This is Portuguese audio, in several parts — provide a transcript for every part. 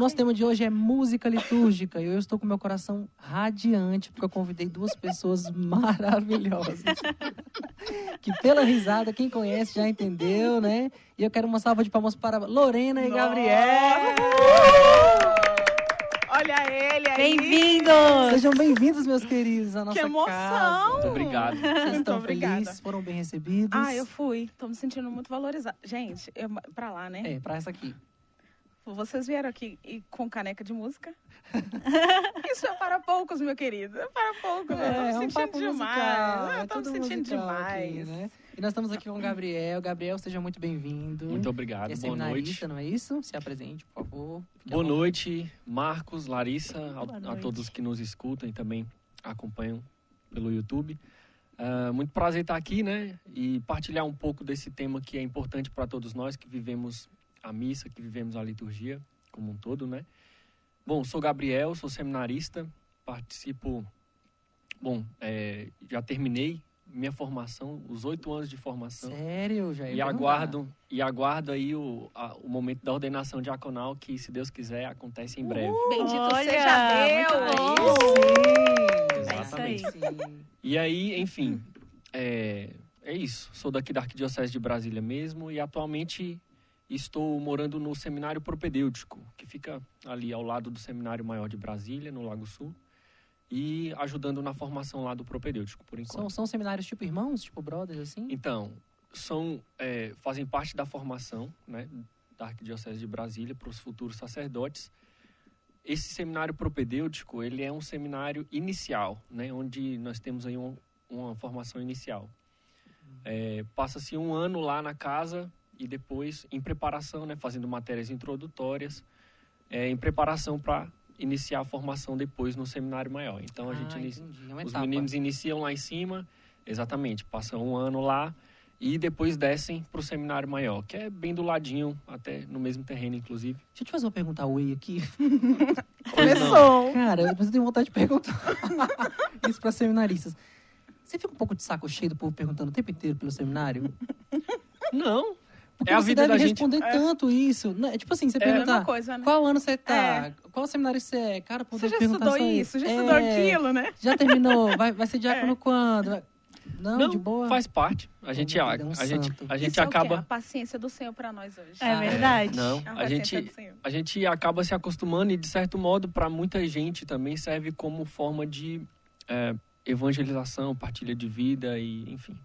nosso tema de hoje é música litúrgica. E eu estou com meu coração radiante, porque eu convidei duas pessoas maravilhosas. que pela risada, quem conhece já entendeu, né? E eu quero uma salva de palmas para Lorena e Nossa! Gabriel. Olha ele aí. Bem-vindos! Sejam bem-vindos, meus queridos, à nossa Que emoção! casa. Muito obrigado. Vocês Muito estão obrigada. felizes? Foram bem recebidos? Ah, eu fui. Tô me sentindo muito valorizada. Gente, eu, pra lá, né? É, pra essa aqui. Vocês vieram aqui e- com caneca de música? Isso é para poucos, meu querido. É para poucos. eu tô me um sentindo papo demais. musical, eu é tô me sentindo demais. aqui, né? E nós estamos aqui com o Gabriel. Gabriel, seja muito bem-vindo. Muito obrigado. É Boa noite. não é isso? Se apresente, por favor. Fique Boa noite, Marcos, Larissa, a- a, todos que nos escutam e também acompanham pelo YouTube. Ah, muito prazer estar aqui, né? E partilhar um pouco desse tema que é importante para todos nós que vivemos a missa, que vivemos a liturgia como um todo, né? Bom, sou Gabriel, sou seminarista, participo. Bom, é, já terminei minha formação, os oito anos de formação. Sério, já E aguardo, e aguardo aí o, a- o momento da ordenação diaconal, que, se Deus quiser, acontece em breve. Bendito Olha, seja Deus. Aí. Exatamente. Sim. E aí, enfim, é, é isso. Sou daqui da Arquidiocese de Brasília mesmo e atualmente estou morando no Seminário Propedêutico, que fica ali ao lado do Seminário Maior de Brasília, no Lago Sul, e ajudando na formação lá do Propedêutico, por enquanto. São, são seminários tipo irmãos, tipo brothers, assim? Então, são, é, fazem parte da formação né, da Arquidiocese de Brasília para os futuros sacerdotes. Esse seminário propedêutico, ele é um seminário inicial, né, onde nós temos aí um- uma formação inicial. É, Passa-se um ano lá na casa e depois em preparação, né, fazendo matérias introdutórias, é, em preparação para iniciar a formação depois no seminário maior. Então, a gente ah, inicia, entendi. É os etapa. meninos iniciam lá em cima, exatamente, passam um ano lá e depois descem para o seminário maior, que é bem do ladinho, até no mesmo terreno, inclusive. Deixa eu te fazer uma pergunta away aqui. Começou. Cara, eu tenho vontade de perguntar isso para seminaristas. Você fica um pouco de saco cheio do povo perguntando o tempo inteiro pelo seminário? Não, Porque É a você vida deve da gente. responder tanto isso. né? Tipo assim, você É perguntar coisa, né? qual ano você tá, É. qual seminário você é. Cara, pô, Você já estudou isso, já É, estudou aquilo, né? Já terminou? Vai, vai ser diácono quando? Vai- Não, não, de boa. faz parte. A gente, a, é a gente, a gente Isso é o quê? A acaba, paciência do Senhor para nós hoje. É verdade. não, A a gente, a gente acaba se acostumando e de certo modo para muita gente também serve como forma de é, evangelização, partilha de vida e enfim.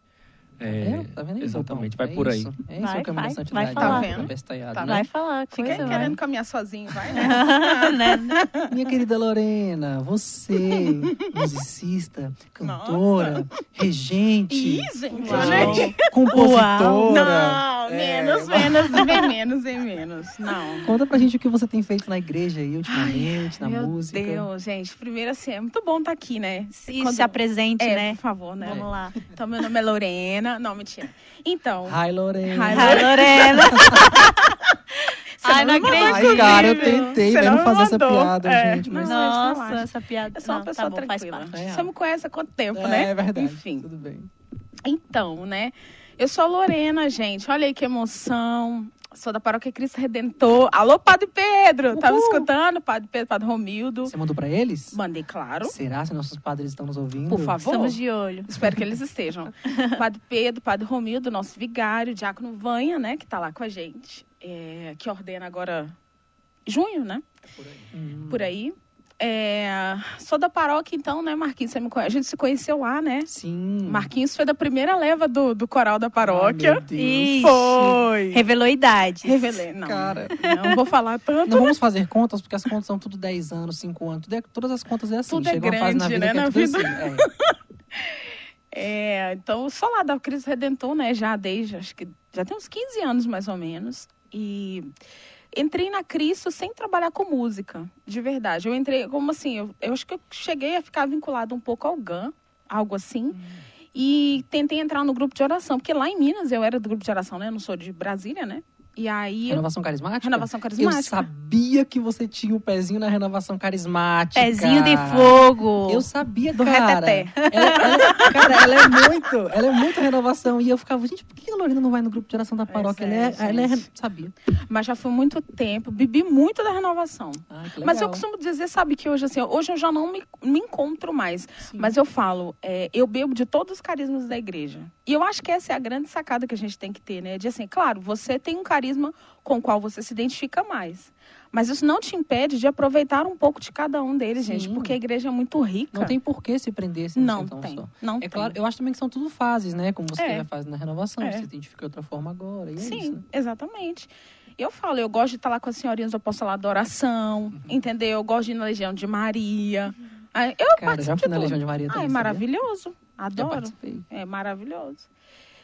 Tá É? Tá vendo aí, exatamente, vai É por aí. isso. É isso Vai, o caminho vai, da santidade. vai falar. Tá vendo? Tá né? Vai falar Fica coisa, querendo caminhar sozinho, vai, né? vai. né? Minha querida Lorena, você, musicista, cantora, regente, Ih, gente, Uau. compositora. Não, É, menos, menos, bem menos, bem menos. Não. Conta pra gente o que você tem feito na igreja aí ultimamente, na Meu música. Deus, gente. Primeiro, assim, é muito bom estar aqui, né? Se, Quando- se apresente, É, né? por favor, né? Vamos lá. Então, meu nome é Lorena. Não, mentira. Então, Hi, Lorena. Hi, Ai, Lorena. Ai, não acredito. Ai, cara, eu tentei Você não fazer essa piada, É, gente. Mas... Nossa, essa piada. eu sou uma não, pessoa tá bom, faz tranquila. parte. Tá Você me conhece há quanto tempo, é, né? É verdade. Enfim. Tudo bem. Então, né? Eu sou a Lorena, gente. Olha aí que emoção. Sou da Paróquia Cristo Redentor. Alô, Padre Pedro! Tava Uhul. escutando? Padre Pedro, Padre Romildo. Você mandou pra eles? Mandei, claro. Será se nossos padres estão nos ouvindo? Por favor. Estamos de olho. Espero que eles estejam. Padre Pedro, Padre Romildo, nosso vigário, Diácono Vanha, né? Que tá lá com a gente. é, que ordena agora junho, né? Hum. Por aí. É, sou da paróquia, então, né, Marquinhos? Você me conhece? A gente se conheceu lá, né? Sim. Marquinhos foi da primeira leva do, do coral da paróquia. Deus. Ixi. Foi. Revelou idades. Revelei. Não, Cara. não vou falar tanto. Não vamos fazer contas, porque as contas são tudo 10 anos, 5 anos. Tudo é- todas as contas é assim. Tudo é Chega uma fase na grande, vida né, que é na tudo vida. assim. É. É, então, sou lá da Cristo Redentor, né? Já desde, acho que já tem uns 15 anos mais ou menos. E entrei na Cristo sem trabalhar com música, de verdade. Eu entrei, como assim, eu, eu acho que eu cheguei a ficar vinculada um pouco ao GAN, algo assim. E tentei entrar no grupo de oração, porque lá em Minas eu era do grupo de oração, né? Eu não sou de Brasília, né? E aí, eu- Renovação carismática? renovação Eu carismática. sabia que você tinha o pezinho na renovação carismática. Pezinho de fogo. Eu sabia, Do cara. Ela, ela- cara, ela é muito, ela é muito renovação. E eu ficava, gente, por que a Lorena não vai no grupo de oração da paróquia? é, ela é, ela é, sabia. Mas já foi muito tempo, bebi muito da renovação. Ah, Mas eu costumo dizer, sabe, que hoje, assim, hoje eu já não me, me encontro mais. Sim. Mas eu falo, é, eu bebo de todos os carismas da igreja. E eu acho que essa é a grande sacada que a gente tem que ter, né? De assim, claro, você tem um carisma com o qual você se identifica mais. Mas isso não te impede de aproveitar um pouco de cada um deles, gente. Sim. Porque a igreja é muito rica. Não tem por que se prender assim, Não tem. só. Não É tem. claro, eu acho também que são tudo fases, né? Como você É. teve a fase na renovação, É. você se identifica de outra forma agora. E é Sim, isso. né? exatamente. Eu falo, eu gosto de estar lá com as senhorinhas do apostolado da oração, Uhum. entendeu? Eu gosto de ir na Legião de Maria. Aí, Eu Cara, participo já fui na Legião de Maria Ah, também. é sabia? maravilhoso. Já Adoro. É maravilhoso.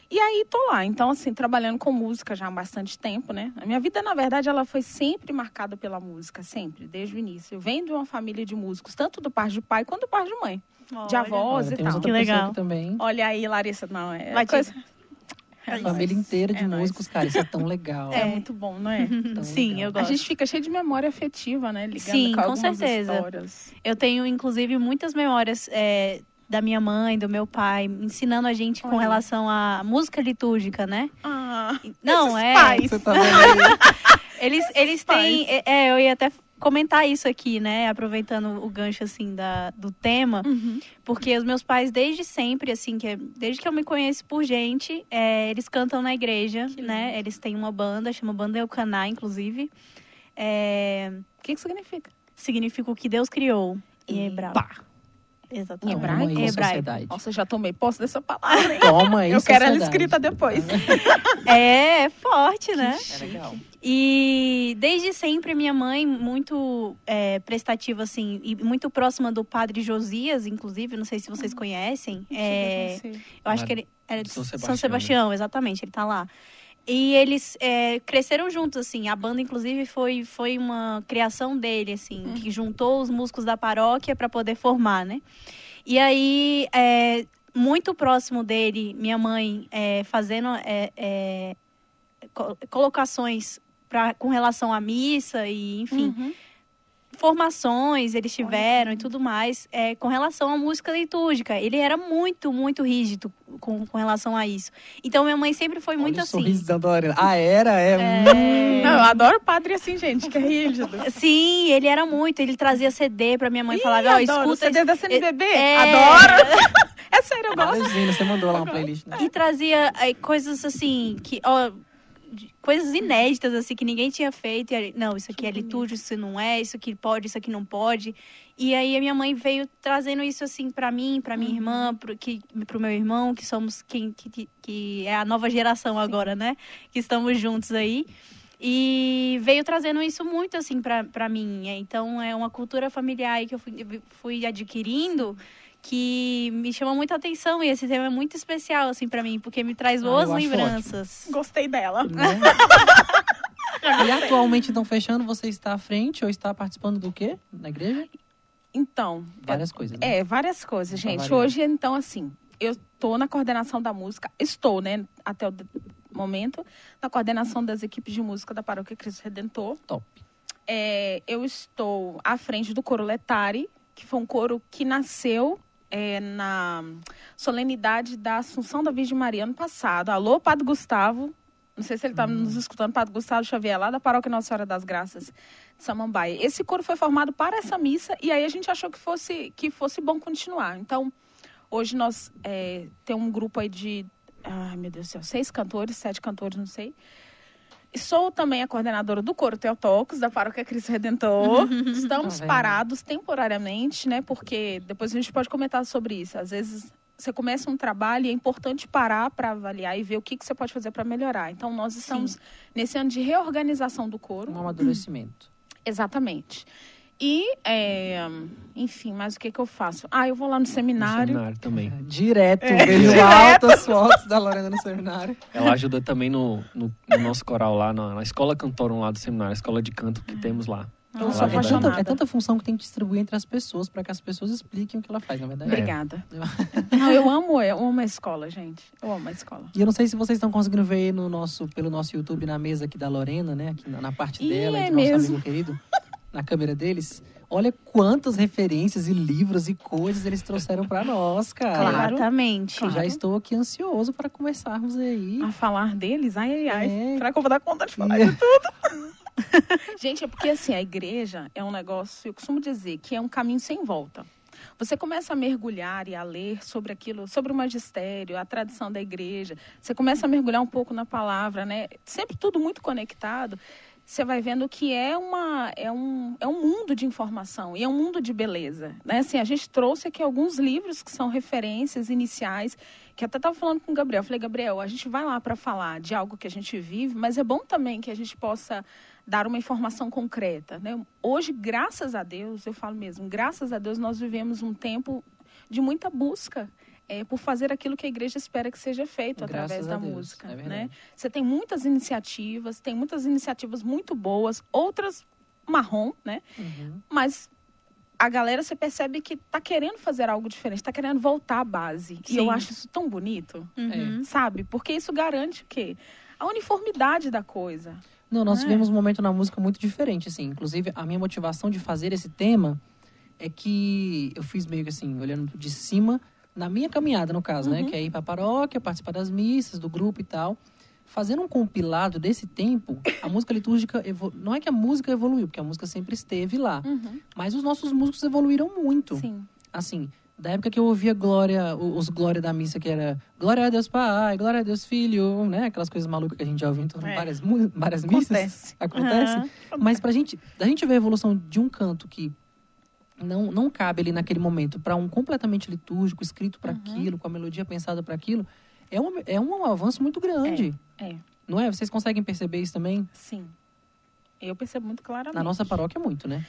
E aí tô lá, então assim, trabalhando com música já há bastante tempo, né? A minha vida, na verdade, ela foi sempre marcada pela música, sempre, desde o início. Eu venho de uma família de músicos, tanto do parte de pai quanto do parte de mãe. De Olha. avós Olha, e temos tal. Que legal. também. Olha aí, Larissa, não, é coisa... A É família inteira de É músicos, cara, isso é tão legal. É É. muito bom, não é? tão Sim, legal. eu A gosto. gente fica cheio de memória afetiva, né? Ligando Sim, com, com algumas certeza. histórias. Eu tenho, inclusive, muitas memórias é, da minha mãe, do meu pai, ensinando a gente com relação à música litúrgica, né? Ah, Não, esses é. pais. Você tá vendo aí? Eles, eles têm. É, é, eu ia até comentar isso aqui, né? Aproveitando o gancho, assim, da, do tema. Uhum. Porque os meus pais, desde sempre, assim, que é- desde que eu me conheço por gente, é, eles cantam na igreja, Que né? lindo. Eles têm uma banda, chama Banda Eucaná, inclusive. É, O que que significa? significa o que Deus criou em hebraico. Exatamente. Hebraico? Toma aí, Hebraico. sociedade. Nossa, já tomei posse dessa palavra, hein? Toma aí, Eu quero ela escrita depois. É, é forte, né? É legal. E desde sempre minha mãe, muito é, prestativa, assim, e muito próxima do padre Josias, inclusive, não sei se vocês conhecem. É, eu acho que ele era de São São Sebastião, Sebastião, exatamente, ele tá lá. E eles é, cresceram juntos, assim. A banda, inclusive, foi, foi uma criação dele, assim, que juntou os músicos da paróquia para poder formar, né? E aí, é, muito próximo dele, minha mãe é, fazendo é, é, co- colocações pra, com relação à missa e, enfim, Uhum. Formações eles tiveram e tudo mais é, com relação à música litúrgica. Ele era muito, muito rígido com, com relação a isso. Então, minha mãe sempre foi muito Olha o assim. sorrisão da Lorena. Ah, era? É. É. Não, eu adoro padre assim, gente, que é rígido. Sim, ele era muito. Ele trazia CD pra minha mãe Ih, falava, ó, adoro. escuta. CD da CNBB? É. Adoro. É sério, eu gosto. Imagina, você mandou lá uma playlist, né? E trazia é, coisas assim, que, ó, coisas inéditas, assim, que ninguém tinha feito. E não, isso aqui Que é litúrgico, isso não é, isso aqui pode, isso aqui não pode. E aí a minha mãe veio trazendo isso, assim, pra mim, pra minha Uhum. irmã, pro, que, pro meu irmão, que somos quem que, que, é a nova geração agora, né? Que estamos juntos aí. E veio trazendo isso muito, assim, pra mim. Então, é uma cultura familiar aí que eu fui, fui adquirindo que me chama muita atenção. E esse tema é muito especial, assim, pra mim, porque me traz Ah, boas acho lembranças. Gostei dela. Né? e atualmente, então, fechando, você está à frente ou está participando do quê? Na igreja? Então, Várias coisas. Né? É, várias coisas, gente. Hoje, então, assim, eu tô na coordenação da música, estou, né, até o momento, na coordenação das equipes de música da Paróquia Cristo Redentor. Top. É, eu estou à frente do coro Letari, que foi um coro que nasceu é, na solenidade da Assunção da Virgem Maria ano passado. Alô, Padre Gustavo. Não sei se ele está nos escutando, Padre Gustavo Xavier, lá da Paróquia Nossa Senhora das Graças de Samambaia. Esse coro foi formado para essa missa e aí a gente achou que fosse, que fosse bom continuar. Então, hoje nós é, temos um grupo aí de, ai meu Deus do céu, seis cantores, sete cantores, não sei. Sou também a coordenadora do Coro Teotocos, da Paróquia Cristo Redentor. Estamos Tá parados temporariamente, né? Porque depois a gente pode comentar sobre isso. Às vezes você começa um trabalho e é importante parar para avaliar e ver o que, que você pode fazer para melhorar. Então, nós estamos nesse ano de reorganização do coro. Um amadurecimento. Exatamente. E, é, enfim, mas o que, que eu faço? Ah, eu vou lá no No seminário. seminário também. Direto, É. vejo Direto. altas fotos da Lorena no seminário. Ela ajuda também no, no, no nosso coral lá, na, na escola cantorum lá do seminário, a escola de canto que temos lá. Ah, É tanta, é tanta função que tem que distribuir entre as pessoas para que as pessoas expliquem o que ela faz, na verdade. Obrigada. Não, eu amo, eu amo a escola, gente. Eu amo a escola. E eu não sei se vocês estão conseguindo ver no nosso, pelo nosso YouTube na mesa aqui da Lorena, né? Aqui na, na parte dela, é e do nosso mesmo. amigo querido, na câmera deles. Olha quantas referências e livros e coisas eles trouxeram para nós, cara. Exatamente. Claro. Já estou aqui ansioso para começarmos aí. A falar deles, ai, ai, ai. É. Será que eu vou dar conta de falar É. de tudo? Gente, é porque assim, a igreja é um negócio, eu costumo dizer, que é um caminho sem volta. Você começa a mergulhar e a ler sobre aquilo, sobre o magistério, a tradição da igreja. Você começa a mergulhar um pouco na palavra, né? Sempre tudo muito conectado. Você vai vendo que é, uma, é, um, é um mundo de informação e é um mundo de beleza. Né? Assim, a gente trouxe aqui alguns livros que são referências iniciais, que até estava falando com o Gabriel. Falei, Gabriel, a gente vai lá para falar de algo que a gente vive, mas é bom também que a gente possa dar uma informação concreta. Né? Hoje, graças a Deus, eu falo mesmo, graças a Deus, nós vivemos um tempo de muita busca é, por fazer aquilo que a igreja espera que seja feito Graças através da Deus, música. é né? Você tem muitas iniciativas, tem muitas iniciativas muito boas, outras marrom, né? Uhum. Mas a galera você percebe que tá querendo fazer algo diferente, tá querendo voltar à base. E eu Sim. acho isso tão bonito, Uhum. sabe? Porque isso garante o quê? A uniformidade da coisa. Não, nós É. tivemos um momento na música muito diferente, assim. Inclusive, a minha motivação de fazer esse tema é que eu fiz meio que assim, olhando de cima, na minha caminhada, no caso, né? Uhum. Que é ir pra paróquia, participar das missas, do grupo e tal. Fazendo um compilado desse tempo, a música litúrgica, não é que a música evoluiu, porque a música sempre esteve lá. Mas os nossos músicos evoluíram muito. Sim. Assim, da época que eu ouvia Glória, os Glória da missa, que era Glória a Deus Pai, Glória a Deus Filho, né? Aquelas coisas malucas que a gente já ouviu em É. várias, várias missas. Acontece. Acontece. Aham. Mas pra gente, da gente ver a evolução de um canto que não, não cabe ali naquele momento para um completamente litúrgico, escrito para Uhum. aquilo, com a melodia pensada para aquilo, é um, é um avanço muito grande. É, Não é? Vocês conseguem perceber isso também? sim. Eu percebo muito claramente. Na nossa paróquia, muito, né?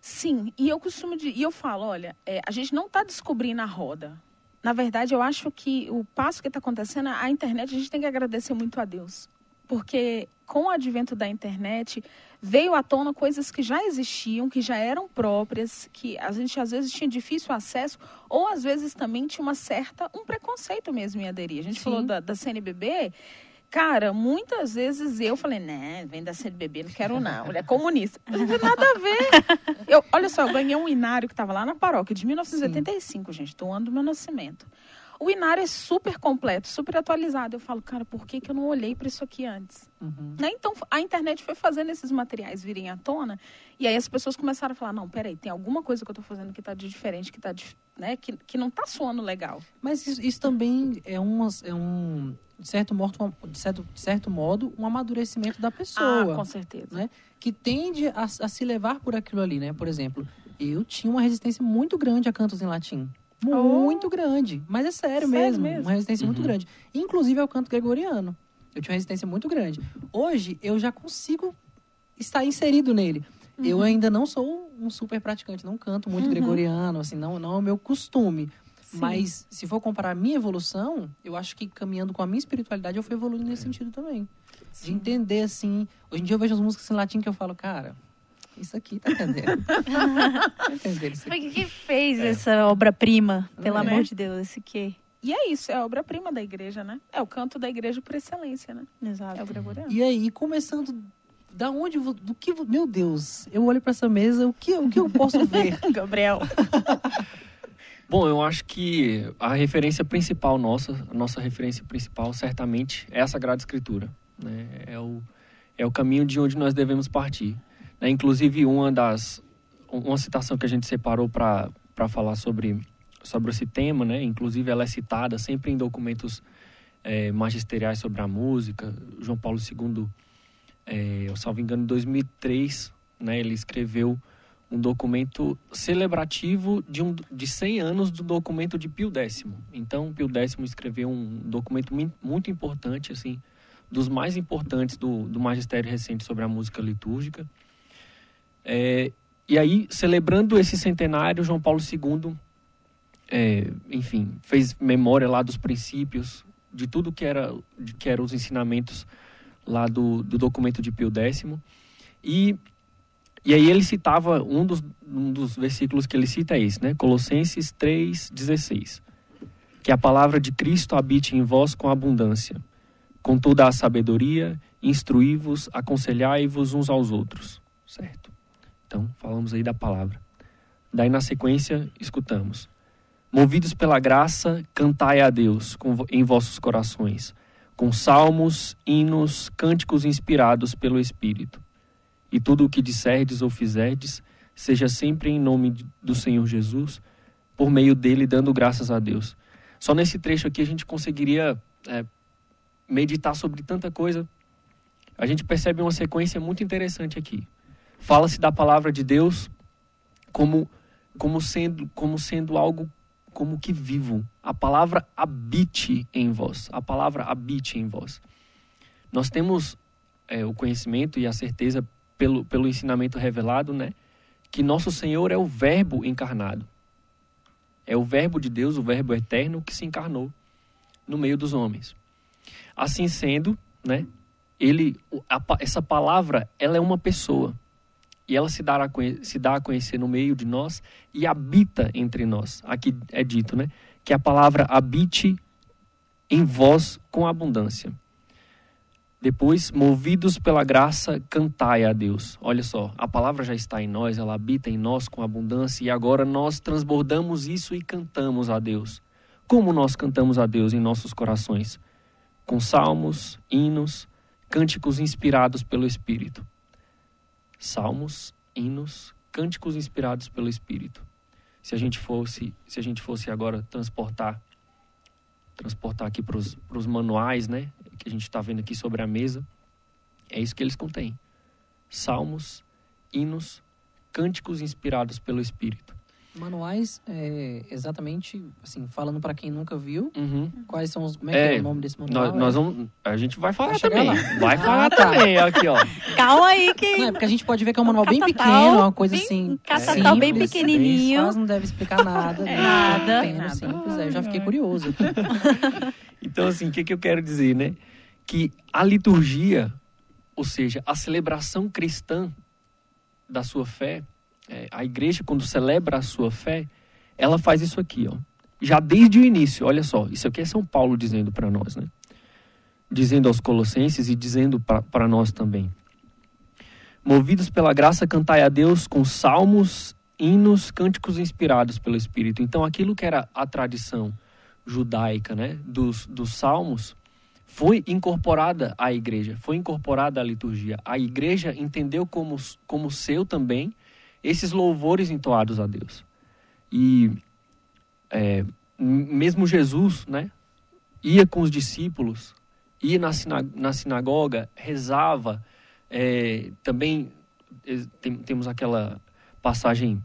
Sim, e eu costumo de, e eu falo, olha, é, a gente não está descobrindo a roda. Na verdade, eu acho que o passo que está acontecendo, a internet, a gente tem que agradecer muito a Deus. Porque com o advento da internet, veio à tona coisas que já existiam, que já eram próprias, que a gente às vezes tinha difícil acesso, ou às vezes também tinha uma certa, um preconceito mesmo em aderir. A gente Sim. falou da, da CNBB, Cara, muitas vezes eu falei, né, vem da CNBB, não quero não, ele é comunista. Não tem nada a ver. Eu, olha só, eu ganhei um inário que estava lá na paróquia, de 1985, gente, do ano do meu nascimento. O inário é super completo, super atualizado. Eu falo, cara, por que, que eu não olhei para isso aqui antes? Uhum. Né? Então, a internet foi fazendo esses materiais virem à tona, e aí as pessoas começaram a falar, não, peraí, tem alguma coisa que eu estou fazendo que está de diferente, que, tá de, né, que, que não está soando legal. Mas isso, isso também é, umas, é um, de certo, modo, um- de, certo, de certo modo, um amadurecimento da pessoa. Ah, com certeza. né? que tende a, a se levar por aquilo ali, né? Por exemplo, eu tinha uma resistência muito grande a cantos em latim. Muito grande. Mas é sério, Sério mesmo, mesmo? Uma resistência muito Uhum. grande. Inclusive ao canto gregoriano. Eu tinha uma resistência muito grande. Hoje, eu já consigo estar inserido nele. Eu ainda não sou um super praticante, não canto muito Uhum. gregoriano, assim, não, não é o meu costume. Sim. Mas se for comparar a minha evolução, eu acho que caminhando com a minha espiritualidade, eu fui evoluindo nesse sentido também. De Sim. entender, assim. Hoje em dia eu vejo as músicas em latim que eu falo, cara, isso aqui tá entendendo. tá entendendo isso Mas aqui. o que que fez essa obra-prima, pelo É. amor de Deus? Esse quê? E é isso, é a obra-prima da igreja, né? É o canto da igreja por excelência, né? É o Exato. gregoriano. E aí, começando. Da onde. Do que. Meu Deus, eu olho pra essa mesa, o que, o que eu posso ver? Gabriel. Bom, eu acho que a referência principal nossa, a nossa referência principal, certamente, é a Sagrada Escritura. Né? É, o, é o caminho de onde nós devemos partir. Né? Inclusive, uma das. Uma citação que a gente separou para falar sobre, sobre esse tema, né? inclusive ela é citada sempre em documentos eh, magisteriais sobre a música. João Paulo II, eh, eu salvo engano, em 2003, né? ele escreveu um documento celebrativo de, um, de 100 anos do documento de Pio X. Então, Pio X escreveu um documento muito importante, assim, dos mais importantes do, do magistério recente sobre a música litúrgica. É, e aí, celebrando esse centenário, João Paulo II, é, enfim, fez memória lá dos princípios, de tudo que era, que eram os ensinamentos lá do, do documento de Pio X. E E aí ele citava, um dos, um dos versículos que ele cita é esse, né? Colossenses 3,16. Que a palavra de Cristo habite em vós com abundância, com toda a sabedoria, instruí-vos, aconselhai-vos uns aos outros. Certo? Então, falamos aí da palavra. Daí, na sequência, escutamos. Movidos pela graça, cantai a Deus em vossos corações, com salmos, hinos, cânticos inspirados pelo Espírito. E tudo o que disserdes ou fizerdes, seja sempre em nome do Senhor Jesus, por meio dele, dando graças a Deus. Só nesse trecho aqui a gente conseguiria é, meditar sobre tanta coisa. A gente percebe uma sequência muito interessante aqui. Fala-se da palavra de Deus como, como, sendo, como sendo algo como que vivo. A palavra habite em vós. A palavra habite em vós. Nós temos é, o conhecimento e a certeza pelo, pelo ensinamento revelado, né? Que nosso Senhor é o Verbo encarnado. É o Verbo de Deus, o Verbo eterno que se encarnou no meio dos homens. Assim sendo, né? Ele, a, essa palavra, ela é uma pessoa e ela se a, se dá a conhecer no meio de nós e habita entre nós. Aqui é dito, né? Que a palavra habite em vós com abundância. Depois, movidos pela graça, cantai a Deus. Olha só, a palavra já está em nós, ela habita em nós com abundância e agora nós transbordamos isso e cantamos a Deus. Como nós cantamos a Deus em nossos corações? Com salmos, hinos, cânticos inspirados pelo Espírito salmos, hinos, cânticos inspirados pelo Espírito. Se a gente fosse, se a gente fosse agora transportar transportar aqui para os manuais, né, que a gente está vendo aqui sobre a mesa, é isso que eles contêm: salmos, hinos, cânticos inspirados pelo Espírito. Manuais, é, exatamente, assim, falando para quem nunca viu, uhum. quais são os. Como é, é, que é o nome desse manual? Nós, nós vamos, a gente vai falar vai também. Lá. Vai ah, falar tá. também, aqui, ó. Calma aí que. Não, é porque a gente pode ver que é um manual bem pequeno, uma coisa bem, assim. Catatal bem simples, pequenininho. Quase não deve explicar nada. né? Nada. Pequeno, Nada. simples, aí eu já fiquei curioso. Então, assim, o que, que eu quero dizer, né? Que a liturgia, ou seja, a celebração cristã da sua fé, é, a igreja, quando celebra a sua fé, ela faz isso aqui, ó. Já desde o início, olha só, isso aqui é São Paulo dizendo para nós, né? Dizendo aos Colossenses e dizendo para nós também. Movidos pela graça, cantai a Deus com salmos, hinos, cânticos inspirados pelo Espírito. Então, aquilo que era a tradição judaica, né, dos, dos salmos, foi incorporada à igreja, foi incorporada à liturgia. A igreja entendeu como, como seu também esses louvores entoados a Deus. E é, mesmo Jesus, né, ia com os discípulos, ia na, sina na sinagoga, rezava. É, também é, tem, temos aquela passagem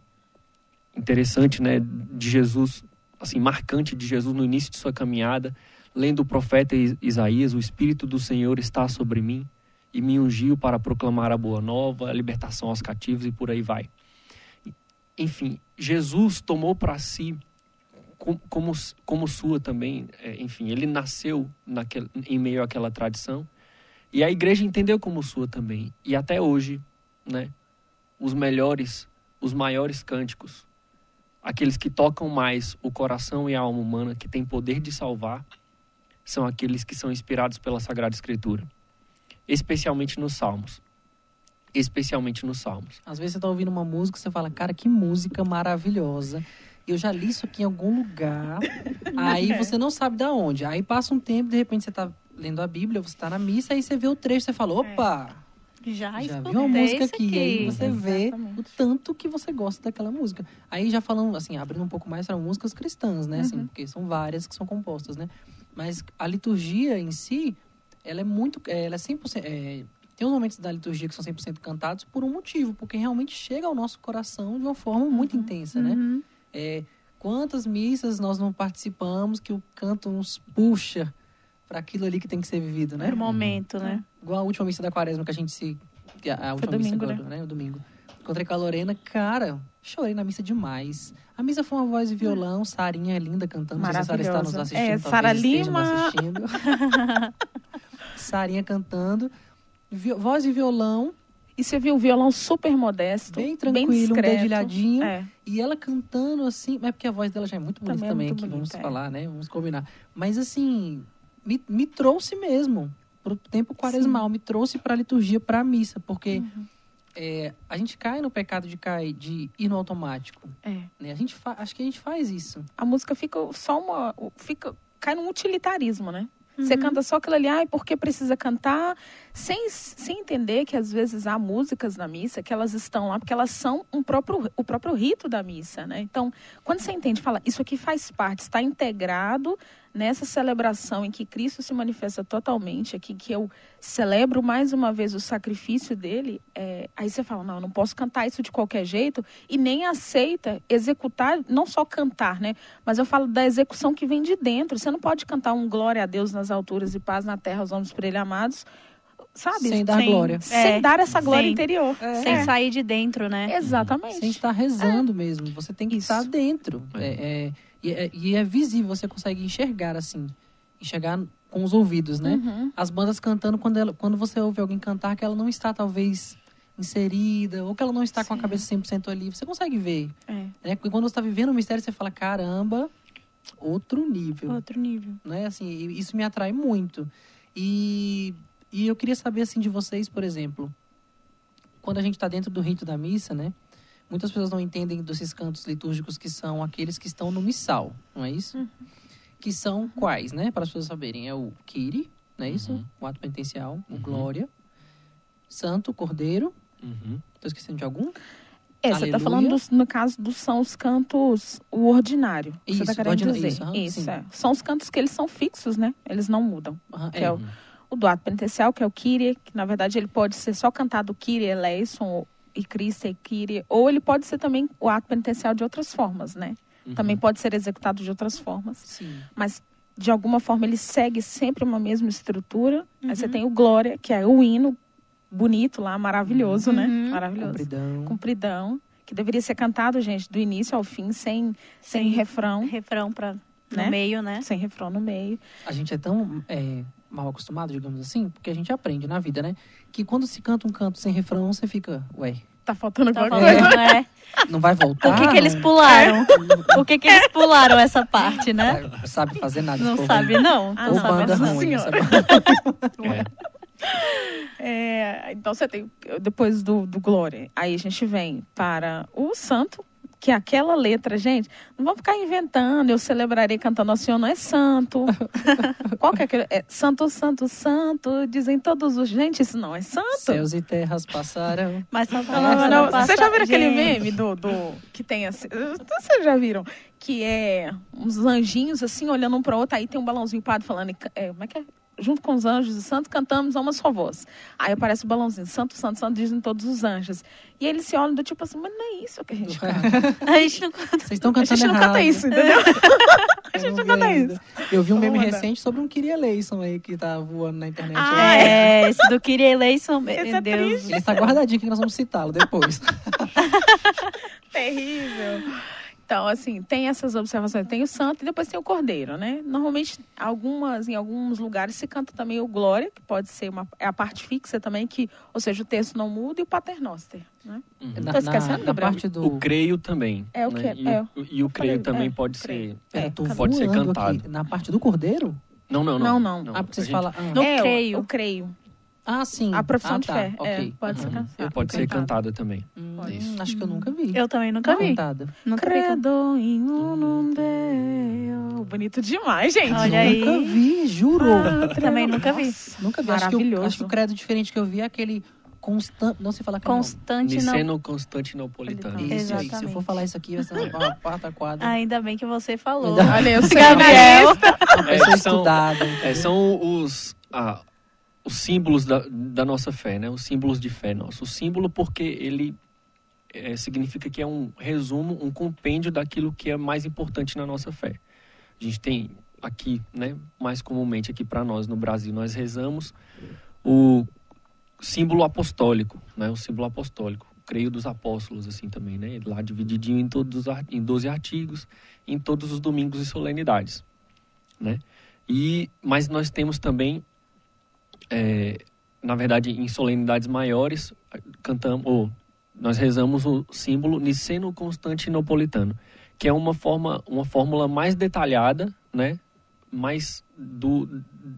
interessante, né, de Jesus, assim, marcante de Jesus no início de sua caminhada, lendo o profeta Isaías: O Espírito do Senhor está sobre mim e me ungiu para proclamar a boa nova, a libertação aos cativos e por aí vai. Enfim, Jesus tomou para si como, como sua também, é, enfim, ele nasceu naquele, em meio àquela tradição e a igreja entendeu como sua também. E até hoje, né, os melhores, os maiores cânticos, aqueles que tocam mais o coração e a alma humana, que têm poder de salvar, são aqueles que são inspirados pela Sagrada Escritura, especialmente nos Salmos especialmente nos Salmos. Às vezes você está ouvindo uma música e você fala, cara, que música maravilhosa. Eu já li isso aqui em algum lugar. aí você não sabe da onde. Aí passa um tempo, de repente você está lendo a Bíblia, você está na missa, aí você vê o trecho, você fala, opa! Já, já viu uma música aqui, aqui. aí você vê Exatamente. o tanto que você gosta daquela música. Aí já falando, assim, abrindo um pouco mais para músicas cristãs, né? Assim, porque são várias que são compostas, né? Mas a liturgia em si, ela é muito, é, ela é 100%, é, tem uns momentos da liturgia que são 100% cantados por um motivo, porque realmente chega ao nosso coração de uma forma muito intensa, né? Uhum. É, quantas missas nós não participamos que o canto nos puxa para aquilo ali que tem que ser vivido, né? Pro momento, né? Igual a última missa da quaresma que a gente se. que A última domingo, missa agora, né? O domingo. Encontrei com a Lorena, cara, chorei na missa demais. A missa foi uma voz e violão, Sarinha é linda cantando. Não sei se a Sara está nos assistindo. É, Sara nos Lima. assistindo. Sarinha cantando. Voz e violão. E você viu um violão super modesto, Bem bem tranquilo, um discreto. dedilhadinho. É. E ela cantando assim, mas é porque a voz dela já é muito bonita Também é também, muito aqui, vamos é. falar, né? Vamos combinar. Mas assim, me, me trouxe mesmo pro tempo quaresmal, me trouxe pra liturgia, pra missa, porque Uhum. é, a gente cai no pecado de cair, de ir no automático. É. Né? A gente fa- acho que a gente faz isso. A música fica só uma. Fica, cai num utilitarismo, né? Você Uhum. canta só aquilo ali, ai, porque precisa cantar, sem, sem entender que às vezes há músicas na missa que elas estão lá porque elas são um próprio, o próprio rito da missa, né? Então, quando você entende, fala, isso aqui faz parte, está integrado nessa celebração em que Cristo se manifesta totalmente, aqui que eu celebro mais uma vez o sacrifício dele, é, aí você fala, não, eu não posso cantar isso de qualquer jeito e nem aceita executar, não só cantar, né? Mas eu falo da execução que vem de dentro. Você não pode cantar um glória a Deus nas alturas e paz na terra aos homens por ele amados, sabe? Sem dar Sem- glória. Sem É, dar essa glória sem- interior. Sem É. sair de dentro, né? Exatamente. Sem estar rezando mesmo. Você tem que Isso. estar dentro. É, é- e, é, e é visível, você consegue enxergar assim. Enxergar com os ouvidos, né? Uhum. As bandas cantando, quando, ela, quando você ouve alguém cantar, que ela não está talvez inserida, ou que ela não está com a Sim. cabeça 100% ali, você consegue ver. É. Né? Porque quando você está vivendo o mistério, você fala, caramba, outro nível. Outro nível. né? Assim, e isso me atrai muito. E, e eu queria saber assim de vocês, por exemplo, quando a gente está dentro do rito da missa, né? Muitas pessoas não entendem desses cantos litúrgicos que são aqueles que estão no missal, não é isso? Uhum. Que são quais, né? Para as pessoas saberem, é o Kyrie, não é isso? Uhum. O ato penitencial, o Uhum. Glória, Santo, Cordeiro. Uhum. Estou esquecendo de algum? É, você está falando, dos, no caso, dos são os cantos, o ordinário. que você Isso, está querendo dizer. isso, aham, Isso, é. São os cantos que eles são fixos, né? Eles não mudam. Aham, Que é o- Uhum. O do ato penitencial, que é o Kyrie, que na verdade ele pode ser só cantado Kyrie eleison e Cristo e Kyrie, ou ele pode ser também o ato penitencial de outras formas, né? Uhum. Também pode ser executado de outras formas. Sim. mas de alguma forma ele segue sempre uma mesma estrutura. Aí você Uhum. tem o Glória, que é o hino bonito lá, maravilhoso, né? Uhum. Maravilhoso. Compridão. Compridão, que deveria ser cantado, gente, do início ao fim, sem, sem Sem- refrão, Refrão pra, no Né? meio, né? sem refrão no meio. A gente é tão é, mal acostumado, digamos assim, porque a gente aprende na vida, né? Que quando se canta um canto sem refrão, você fica, ué, Tá faltando Tá alguma coisa. falando, né? não vai voltar? Por que, que eles pularam? Por que, que eles pularam essa parte, né? Não sabe fazer nada. Não sabe, não. Ah, Não Ou não, sabe, banda não. ruim. Essa- É, então você tem, depois do, do Glória, aí a gente vem para o Santo, que aquela letra, gente, não vamos ficar inventando, eu celebrarei cantando ao Senhor, não é santo. Qual que é aquele? É santo, santo, santo, dizem todos os. Gente, isso não é santo. Céus e terras passaram. Mas só Não, não, não. Vocês já viram aquele meme do, do que tem assim? Vocês já viram? Que é uns anjinhos assim olhando um para outro, aí tem um balãozinho padre falando, é, como é que é? Junto com os anjos e santos, cantamos a uma só voz. Aí aparece o balãozinho, santo, santo, santo, dizem todos os anjos. E eles se olham do tipo assim, mas não é isso que a gente canta. A gente não Vocês estão A cantando gente não errado. canta isso, entendeu? A gente não canta isso. Eu vi um meme recente sobre um Kyrie Eleison aí que tá voando na internet. Ah, É, esse do Kyrie eleison, meu Esse é Deus. Ele tá guardadinho que nós vamos citá-lo depois. Terrível. Então, assim, tem essas observações. Tem o santo e depois tem o cordeiro, né? Normalmente, algumas, em alguns lugares se canta também o glória, que pode ser uma, é a parte fixa também, que, ou seja, o texto não muda, e o paternoster, né? Uhum. Tô esquecendo, na, na Gabriel? parte do. O creio também. É o né? que- E, é. o, e o creio falei, também é, pode creio. ser. É, tô pode ser cantado. aqui. Na parte do cordeiro? Não, não, Não, não. não. ah, porque A você gente fala. Ah, No é, o- creio. O, creio. Ah, sim. A profissão ah, de tá, fé. ok. É, pode ser Aham. cantada. Pode ser cantada também. Hum, Isso. Acho que eu nunca vi. Eu também nunca vi. Cantada. Nunca vi. Credo in unum Deo. Bonito demais, gente. Olha aí. Nunca vi, juro. Ah, Também nunca vi. Nossa, Nunca vi. Acho que, o, Maravilhoso. acho que o credo diferente que eu vi é aquele constante. Não se fala que Constante não. Niceno Constantinopolitano. Isso aí. Se eu Exatamente. for falar isso aqui, vai ser uma quarta quadra. Ainda bem que você falou. Ainda- Olha, eu sou Gabriel. É, são-. É, são os, ah, os símbolos da, da nossa fé, né? Os símbolos de fé nosso. O símbolo porque ele é, significa que é um resumo, um compêndio daquilo que é mais importante na nossa fé. A gente tem aqui, né? Mais comumente aqui para nós no Brasil, nós rezamos o símbolo apostólico, né? O símbolo apostólico. Creio dos apóstolos, assim também, né? Lá divididinho em todos os, em 12 artigos, em todos os domingos e solenidades, né? E, mas nós temos também é, na verdade, em solenidades maiores, cantamos, ou nós rezamos o símbolo niceno-constantinopolitano, que é uma forma, uma fórmula mais detalhada, né, mais do,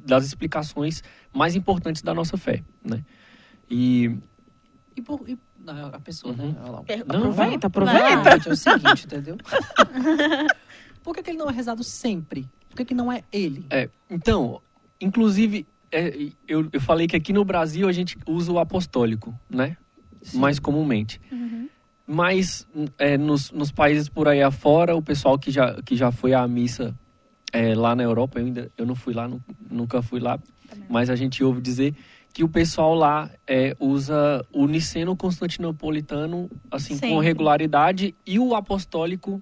das explicações mais importantes da nossa fé, né? E E, por, e não, a pessoa, Uhum. né? Lá. Não, aproveita, Não, aproveita. gente, é o seguinte, entendeu? Por que, que ele não é rezado sempre? Por que, que não é ele? É, então, inclusive, é, eu, eu falei que aqui no Brasil a gente usa o apostólico, né? Sim. Mais comumente. Uhum. Mas é, nos, nos países por aí afora, o pessoal que já, que já foi à missa é, lá na Europa, eu, ainda, eu não fui lá, nu- nunca fui lá, mas a gente ouve dizer que o pessoal lá é, usa o niceno constantinopolitano assim com regularidade e o apostólico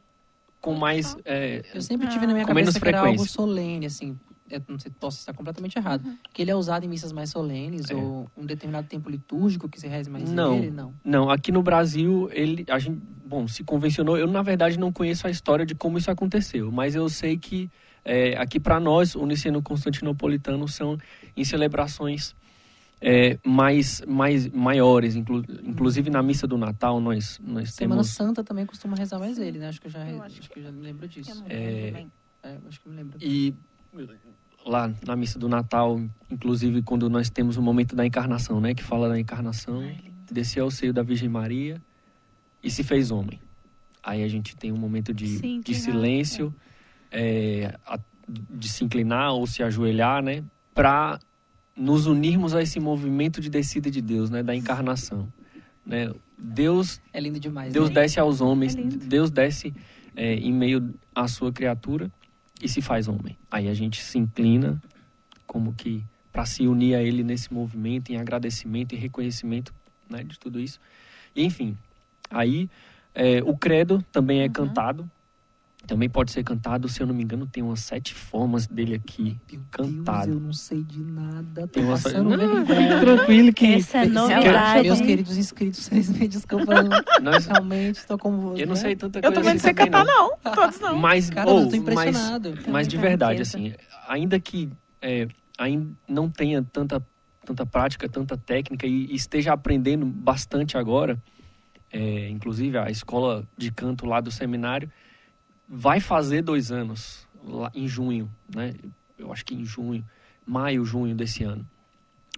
com mais é, Eu sempre tive na minha cabeça que era algo frequência. solene, assim. Eu não sei, posso estar completamente errado. Que ele é usado em missas mais solenes É. ou um determinado tempo litúrgico que se reze mais Não. nele, não. Não, aqui no Brasil, ele, a gente, bom, se convencionou. Eu, na verdade, não conheço a história de como isso aconteceu, mas eu sei que é, aqui para nós, o Niceno Constantinopolitano são em celebrações é, mais, mais maiores, inclu, inclusive na missa do Natal, nós, nós Semana temos. Santa também costuma rezar mais ele, né? Acho que eu já, Eu acho acho que eu já me lembro disso. Eu não É, lembro. É, acho que eu me lembro. E lá na missa do Natal, inclusive quando nós temos o momento da encarnação, né, que fala da encarnação, Ai, desceu ao seio da Virgem Maria e se fez homem. Aí a gente tem um momento de, Sim, de silêncio, é, a- de se inclinar ou se ajoelhar, né, para nos unirmos a esse movimento de descida de Deus, né, da encarnação, né? Deus É lindo demais. Deus né? desce aos homens, É. Deus desce é, em meio à sua criatura e se faz homem. Aí a gente se inclina como que para se unir a Ele nesse movimento, em agradecimento e reconhecimento né, de tudo isso. E, enfim, aí é, o credo também é Uhum. cantado. Também pode ser cantado, se eu não me engano, tem umas sete formas dele aqui. Meu cantado. Deus, eu não sei de nada. Tô Tem uma passando Não, fique tranquilo que Essa é Meus- novidade. Meus queridos inscritos, vocês me desculpam. nós, Realmente, estou com você. eu não sei tanta Eu coisa também não assim sei cantar, não. Todos não. Mas, Cara, ou, eu tô mas, impressionado. Mas de verdade, assim, ainda que é, ainda não tenha tanta, tanta prática, tanta técnica e, e esteja aprendendo bastante agora, é, inclusive a escola de canto lá do seminário vai fazer dois anos lá em junho, né? Eu acho que em junho, maio, junho desse ano.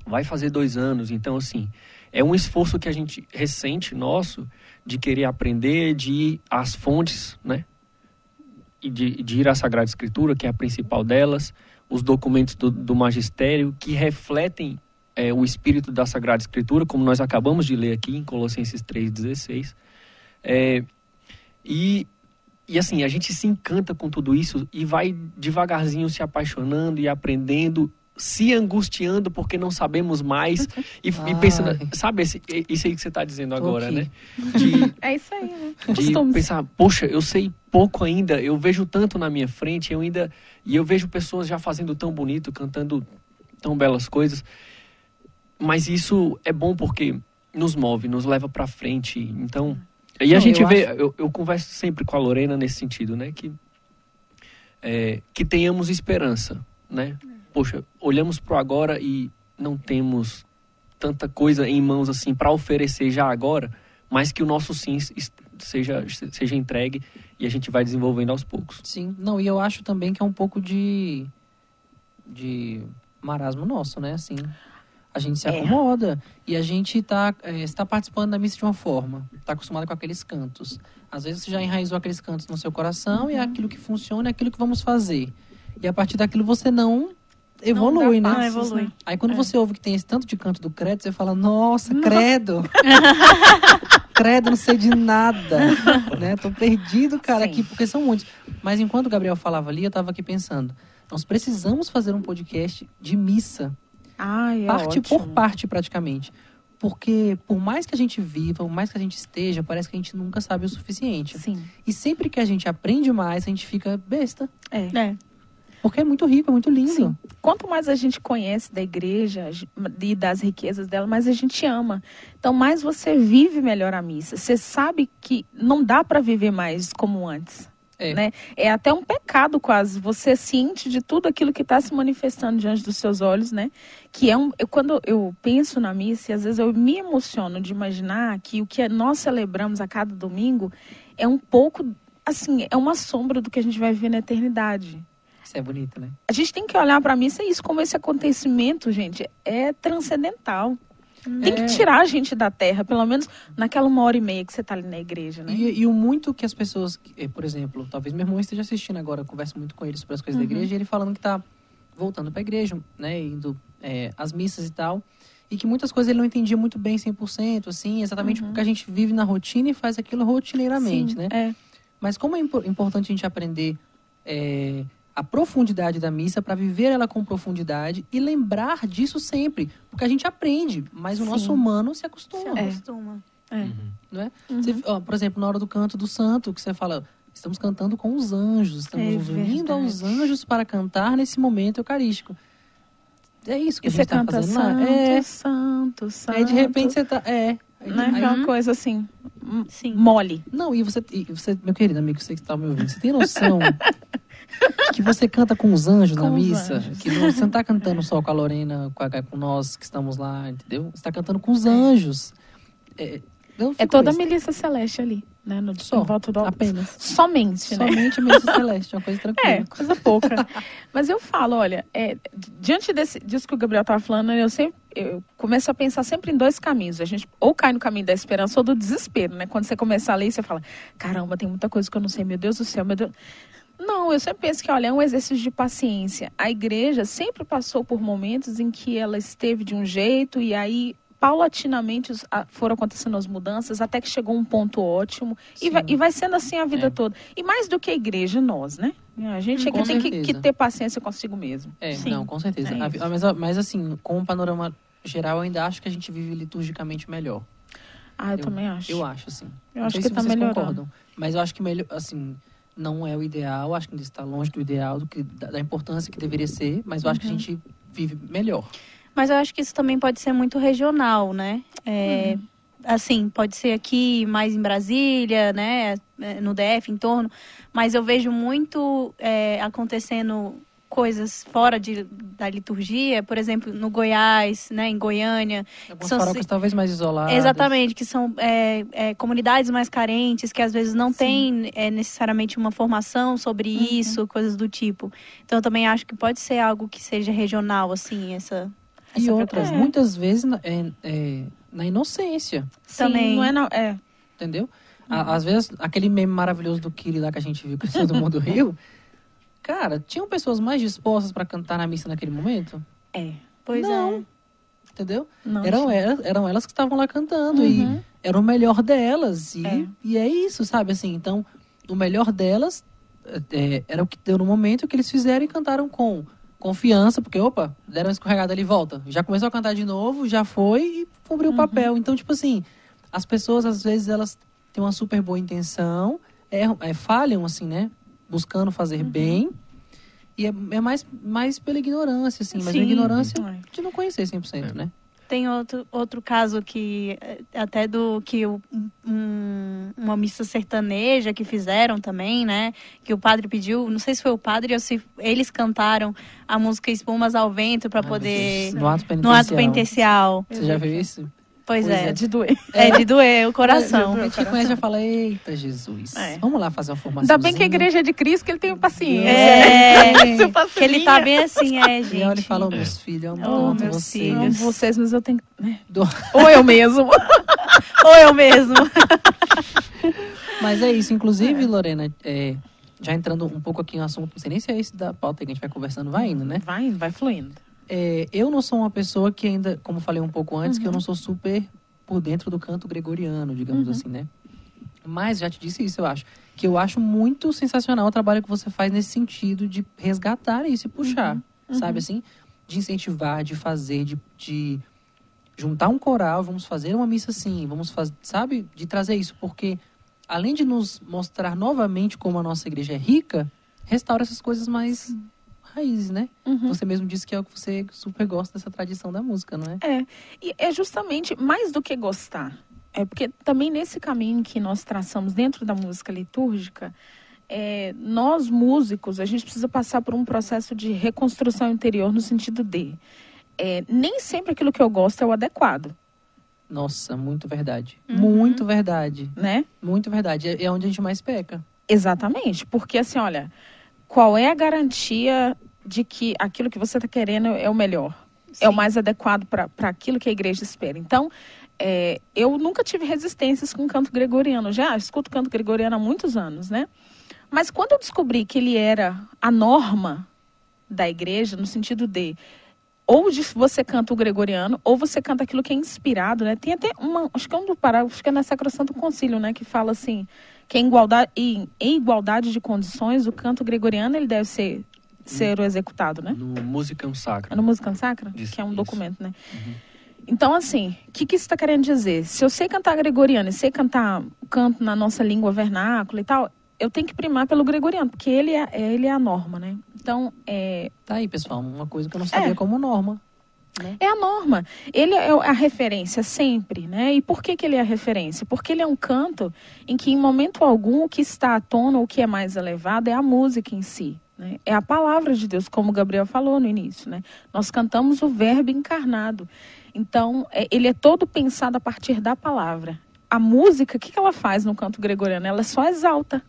Vai fazer dois anos, então assim, é um esforço que a gente recente nosso de querer aprender, de ir às fontes, né? e de, de ir à Sagrada Escritura, que é a principal delas, os documentos do, do magistério que refletem é, o espírito da Sagrada Escritura, como nós acabamos de ler aqui em Colossenses 3,16. É, e, e assim, a gente se encanta com tudo isso e vai devagarzinho se apaixonando e aprendendo, se angustiando porque não sabemos mais e, e pensando, sabe, esse, isso aí que você está dizendo agora, aqui. né? De, É isso aí, né? de Costumes. pensar, poxa, eu sei pouco ainda, eu vejo tanto na minha frente, eu ainda e eu vejo pessoas já fazendo tão bonito, cantando tão belas coisas. Mas isso é bom porque nos move, nos leva para frente. Então, e a Não, gente eu vê, eu, eu converso sempre com a Lorena nesse sentido, né, que é, que tenhamos esperança, né? Poxa, olhamos para agora e não temos tanta coisa em mãos assim para oferecer já agora, mas que o nosso sim seja seja entregue e a gente vai desenvolvendo aos poucos. Sim, não, e eu acho também que é um pouco de. de marasmo nosso, né? Assim, a gente se É. acomoda e a gente tá, é, está participando da missa de uma forma, está acostumado com aqueles cantos. Às vezes você já enraizou aqueles cantos no seu coração e é aquilo que funciona, é aquilo que vamos fazer. E a partir daquilo você não evolui, dá né? Não passos, evolui. né? Aí quando É. você ouve que tem esse tanto de canto do credo, você fala, nossa, credo! credo, não sei de nada. né? Tô perdido, cara, Sim. aqui, porque são muitos. Mas enquanto o Gabriel falava ali, eu tava aqui pensando, nós precisamos fazer um podcast de missa, Ai, é parte ótimo. por parte praticamente. Porque por mais que a gente viva, por mais que a gente esteja, parece que a gente nunca sabe o suficiente. Sim. E sempre que a gente aprende mais, a gente fica besta. É. É. Porque é muito rico, é muito lindo. Sim. Quanto mais a gente conhece da igreja e das riquezas dela, mais a gente ama. Então, mais você vive melhor a missa. Você sabe que não dá para viver mais como antes. É. Né? é até um pecado quase, você é ciente de tudo aquilo que está se manifestando diante dos seus olhos, né? Que é um, eu, quando eu penso na missa, e às vezes eu me emociono de imaginar que o que nós celebramos a cada domingo é um pouco, assim, é uma sombra do que a gente vai ver na eternidade. Isso é bonito, né? A gente tem que olhar para a missa isso como esse acontecimento, gente, é transcendental. Tem É. que tirar a gente da terra, pelo menos naquela uma hora e meia que você está ali na igreja, né? E, e o muito que as pessoas, eh, por exemplo, talvez meu irmão esteja assistindo agora, eu converso muito com ele sobre as coisas Uhum. da igreja, e ele falando que tá voltando pra igreja, né, indo eh, às missas e tal, e que muitas coisas ele não entendia muito bem 100%, assim, exatamente Uhum. porque a gente vive na rotina e faz aquilo rotineiramente, Sim, né? É. Mas como é impo- importante a gente aprender eh, a profundidade da missa para viver ela com profundidade e lembrar disso sempre, porque a gente aprende, mas o Sim. nosso humano se Se acostuma. É. acostuma. é. Não é? Uhum. Você- ó, por exemplo, na hora do canto do santo, que você fala, estamos cantando com os anjos, estamos É unindo verdade. aos anjos para cantar nesse momento eucarístico. É isso que E a você gente está canta fazendo santo, lá. É, santo, santo. aí de repente você tá. É. Né? Aí- É uma coisa assim, Sim. mole. não, e você, e você, meu querido amigo, você que está me ouvindo, você tem noção que você canta com os anjos na Com os missa? anjos. Que não, você não está cantando só com a Lorena, com, a- com nós que estamos lá, entendeu? Você está cantando com os anjos. É, É toda a milícia celeste ali, né? No, Só, em volta do apenas. Somente, né? Somente a missa celeste, é uma coisa tranquila. É, coisa pouca. Mas eu falo, olha, é, diante desse, disso que o Gabriel estava falando, eu sempre eu começo a pensar sempre em dois caminhos. A gente ou cai no caminho da esperança ou do desespero, né? Quando você começa a ler, você fala, caramba, tem muita coisa que eu não sei, meu Deus do céu, meu Deus. Não, eu sempre penso que, olha, é um exercício de paciência. A igreja sempre passou por momentos em que ela esteve de um jeito e aí paulatinamente foram acontecendo as mudanças até que chegou um ponto ótimo e vai, e vai sendo assim a vida É. toda. E mais do que a igreja, nós, né? A gente é que Com tem que, que ter paciência consigo mesmo. É, Sim. não, com certeza. É mas, mas assim, com o panorama geral, eu ainda acho que a gente vive liturgicamente melhor. Ah, eu, Eu- também acho. Eu acho, assim. Eu acho que tá vocês melhorando. concordam. Mas eu acho que melhor, assim, não é o ideal, acho que ainda está longe do ideal, do que, da, da importância que deveria ser, mas eu acho que a Uhum. gente vive melhor. Mas eu acho que isso também pode ser muito regional, né? É, Assim, pode ser aqui, mais em Brasília, né? é, No DF, em torno. Mas eu vejo muito é, acontecendo coisas fora de, da liturgia, por exemplo, no Goiás, né? Em Goiânia. Algumas São paróquias talvez mais isoladas. Exatamente, que são é, é, comunidades mais carentes, que às vezes não têm é, necessariamente uma formação sobre Uhum. isso, coisas do tipo. Então, eu também acho que pode ser algo que seja regional, assim, essa. E essa outras, preparação. muitas vezes, na- é, é, na inocência, Sim, também. Não é, não, é. entendeu? Às vezes, aquele meme maravilhoso do Kiri lá que a gente viu, que todo mundo riu, cara, tinham pessoas mais dispostas para cantar na missa naquele momento? É. Pois Não. é. Entendeu? Não, Eram elas, eram elas que estavam lá cantando e Uhum. era o melhor delas. E É. e é isso, sabe? Assim, então, o melhor delas é, era o que deu no momento que eles fizeram e cantaram com confiança, porque, opa, deram uma escorregada ali, volta. Já começou a cantar de novo, já foi e cumpriu Uhum. o papel. Então, tipo assim, as pessoas, às vezes, elas têm uma super boa intenção, erram, é, falham, assim, né? Buscando fazer Uhum. bem. E é, é mais, mais pela ignorância, assim. Mas a Sim. ignorância É. de não conhecer 100%, né? Tem outro, outro caso que, é, até do que o- um- uma missa sertaneja que fizeram também, né? Que o padre pediu, não sei se foi o padre ou se eles cantaram a música Espumas ao Vento para Ai, poder. No ato No penitencial. ato penitencial. Você já viu isso? Pois, Pois é. É de doer. É de doer o coração. A gente conhece e fala, eita Jesus, É. vamos lá fazer uma formação. Ainda bem que a igreja é de Cristo, que ele tem paciência. É, Seu que ele tá bem assim, é, E gente. olha e fala, "Ô, meus filhos, eu amo Oh, tanto meus vocês. Eu amo vocês, mas eu tenho. que- né? Ou eu mesmo. Ou eu mesmo. Mas é isso, inclusive, Lorena, é, já entrando um pouco aqui no assunto, não sei nem se é esse da pauta que a gente vai conversando, vai indo, né? Vai, vai fluindo. É, eu não sou uma pessoa que ainda, como falei um pouco antes, Uhum. que eu não sou super por dentro do canto gregoriano, digamos Uhum. assim, né? Mas já te disse isso, eu acho. Que eu acho muito sensacional o trabalho que você faz nesse sentido de resgatar isso e puxar. Uhum. Sabe assim? De incentivar, de fazer, de, de juntar um coral, vamos fazer uma missa assim, vamos fazer, sabe? De trazer isso, porque além de nos mostrar novamente como a nossa igreja é rica, restaura essas coisas mais raízes, né? Uhum. Você mesmo disse que é o que você super gosta dessa tradição da música, não é? É, e é justamente mais do que gostar. É porque também nesse caminho que nós traçamos dentro da música litúrgica, é, nós músicos, a gente precisa passar por um processo de reconstrução interior no sentido de é, nem sempre aquilo que eu gosto é o adequado, Nossa, muito verdade. Uhum. Muito verdade. né? Muito verdade. É é onde a gente mais peca. Exatamente, porque assim, olha, qual é a garantia de que aquilo que você está querendo é o melhor? É o Sim. mais adequado para aquilo que a igreja espera. Então, é, eu nunca tive resistências com canto gregoriano. Já escuto canto gregoriano há muitos anos, né? Mas quando eu descobri que ele era a norma da igreja, no sentido de ou de você canta o gregoriano, ou você canta aquilo que é inspirado, né? Tem até uma, acho que é um do parágrafo, acho que é na Sacrosanto Concílio, né? Que fala assim, que em igualdade, em, em igualdade de condições, o canto gregoriano ele deve ser, ser o executado, né? No Musicam É Sacra. no Música Sacra? Isso, que é um isso. documento, né? Uhum. Então, assim, o que, que isso está querendo dizer? Se eu sei cantar gregoriano e sei cantar canto na nossa língua vernácula e tal, eu tenho que primar pelo gregoriano, porque ele é, é- ele é a norma, né? Então, é, Tá aí, pessoal. Uma coisa que eu não sabia como norma. é a norma. Ele é a referência sempre, né? E por que, que ele é a referência? Porque ele é um canto em que, em momento algum, o que está à tona, o que é mais elevado, é a música em si. Né? É a palavra de Deus, como Gabriel falou no início. Né? Nós cantamos o verbo encarnado. Então, é- ele é todo pensado a partir da palavra. A música, o que, que ela faz no canto gregoriano? Ela só exalta.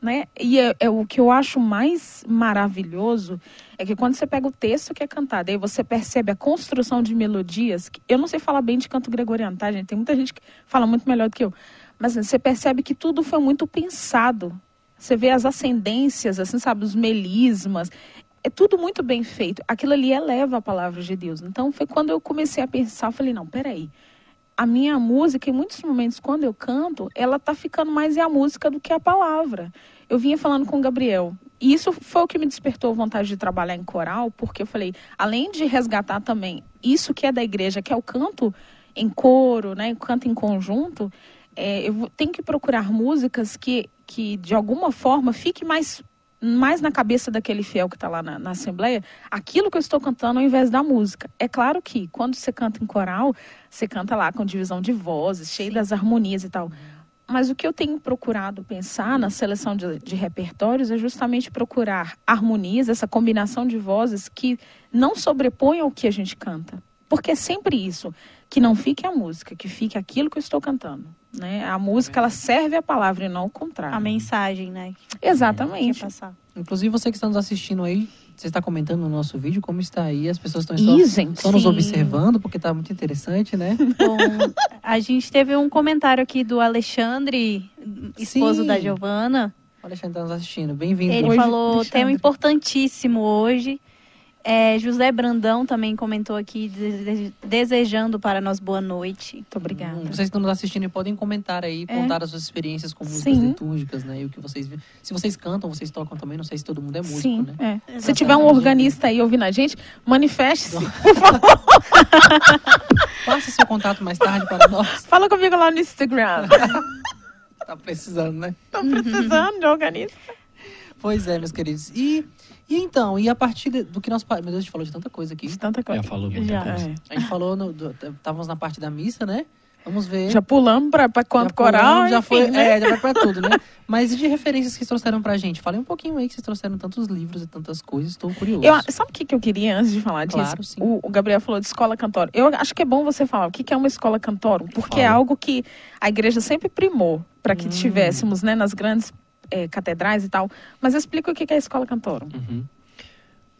Né? E é, é o que eu acho mais maravilhoso é que quando você pega o texto que é cantado, aí você percebe a construção de melodias. que- Eu não sei falar bem de canto gregoriano, tá, gente? Tem muita gente que fala muito melhor do que eu. Mas você percebe que tudo foi muito pensado. Você vê as ascendências, assim, sabe, os melismas. É tudo muito bem feito. Aquilo ali eleva a palavra de Deus. Então foi quando eu comecei a pensar, eu falei, não, peraí. A minha música, em muitos momentos, quando eu canto, ela tá ficando mais a música do que a palavra. Eu vinha falando com o Gabriel. E isso foi o que me despertou vontade de trabalhar em coral, porque eu falei, além de resgatar também isso que é da igreja, que é o canto em coro, né, o canto em conjunto, é, eu tenho que procurar músicas que, que de alguma forma fique mais mais na cabeça daquele fiel que está lá na, na assembleia, aquilo que eu estou cantando ao invés da música. É claro que quando você canta em coral, você canta lá com divisão de vozes, cheio das harmonias e tal. Mas o que eu tenho procurado pensar na seleção de, de repertórios é justamente procurar harmonias, essa combinação de vozes que não sobreponham o que a gente canta. Porque é sempre isso, que não fique a música, que fique aquilo que eu estou cantando. Né? A música, ela serve a palavra e não o contrário. A mensagem, né? Exatamente. Inclusive, você que está nos assistindo aí, você está comentando no nosso vídeo como está aí. As pessoas estão Ih, estão, nos observando, porque está muito interessante, né? Bom, a gente teve um comentário aqui do Alexandre, esposo Sim. da Giovana. O Alexandre está nos assistindo. Bem-vindo. Ele Hoje, falou Alexandre. tema importantíssimo hoje. É, José Brandão também comentou aqui, dese- desejando para nós boa noite. Muito obrigada. Hum, Vocês que estão nos assistindo podem comentar aí, É. contar as suas experiências com músicas Sim. litúrgicas, né? E o que vocês Se vocês cantam, vocês tocam também, não sei se todo mundo é músico, Sim, né? é. Se tiver um organista aí ouvindo a gente, manifeste-se. Passe seu contato mais tarde para nós. Fala comigo lá no Instagram. tá precisando, né? Tô precisando de organista. Pois é, meus queridos. E, e então, e a partir de- do que nós... Meu Deus, a gente falou de tanta coisa aqui. De tanta coisa. Já falou muita Já. coisa. É. A gente falou, no, do- estávamos na parte da missa, né? Vamos ver. Já pulamos para Já quanto pulamos, coral, já enfim, foi, né? é, já vai pra tudo, né? Mas e de referências que vocês trouxeram pra gente? Falei um pouquinho aí que vocês trouxeram tantos livros e tantas coisas, estou curioso. Eu, sabe o que, que eu queria antes de falar disso? Claro, sim. O, o Gabriel falou de escola cantórum. Eu acho que é bom você falar o que, que é uma escola cantórum, porque é Fala. algo que a igreja sempre primou para que Hum. tivéssemos né, nas grandes eh, catedrais e tal. Mas explica o que, é a escola cantórum. Uhum.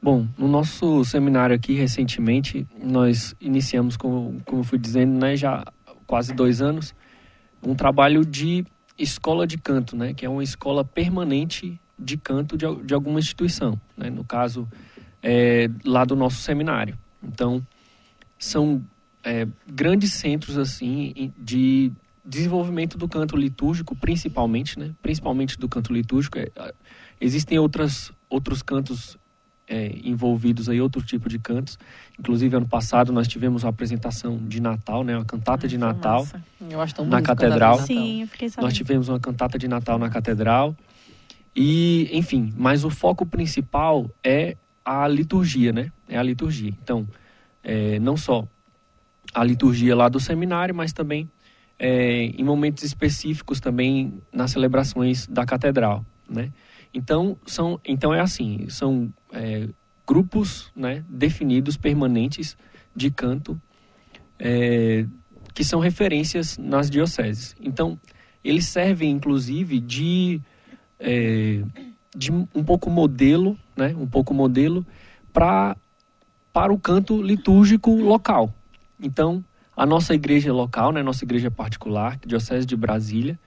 Bom, no nosso seminário aqui, recentemente, nós iniciamos, como, como eu fui dizendo, né, já quase dois anos, um trabalho de escola de canto, né, que é uma escola permanente de canto de, de alguma instituição, né, no caso, é, lá do nosso seminário. Então, são é, grandes centros, assim, de desenvolvimento do canto litúrgico, principalmente, né, principalmente do canto litúrgico. É, a- existem outras, outros cantos é, envolvidos aí, outro tipo de cantos. Inclusive, ano passado, nós tivemos uma apresentação de Natal, né, uma cantata de Natal. massa. Eu acho tão Na catedral. Sim, eu fiquei sabendo. Nós tivemos uma cantata de Natal na catedral. E, enfim, mas o foco principal é a liturgia, né? É a liturgia. Então, é, não só a liturgia lá do seminário, mas também é, em momentos específicos também nas celebrações da catedral, né? Então são, então é assim, são é, grupos, né, definidos permanentes de canto é, que são referências nas dioceses. Então eles servem inclusive de é, de um pouco modelo, né, um pouco modelo para para o canto litúrgico local. Então a nossa igreja local, né, nossa igreja particular, Diocese de Brasília,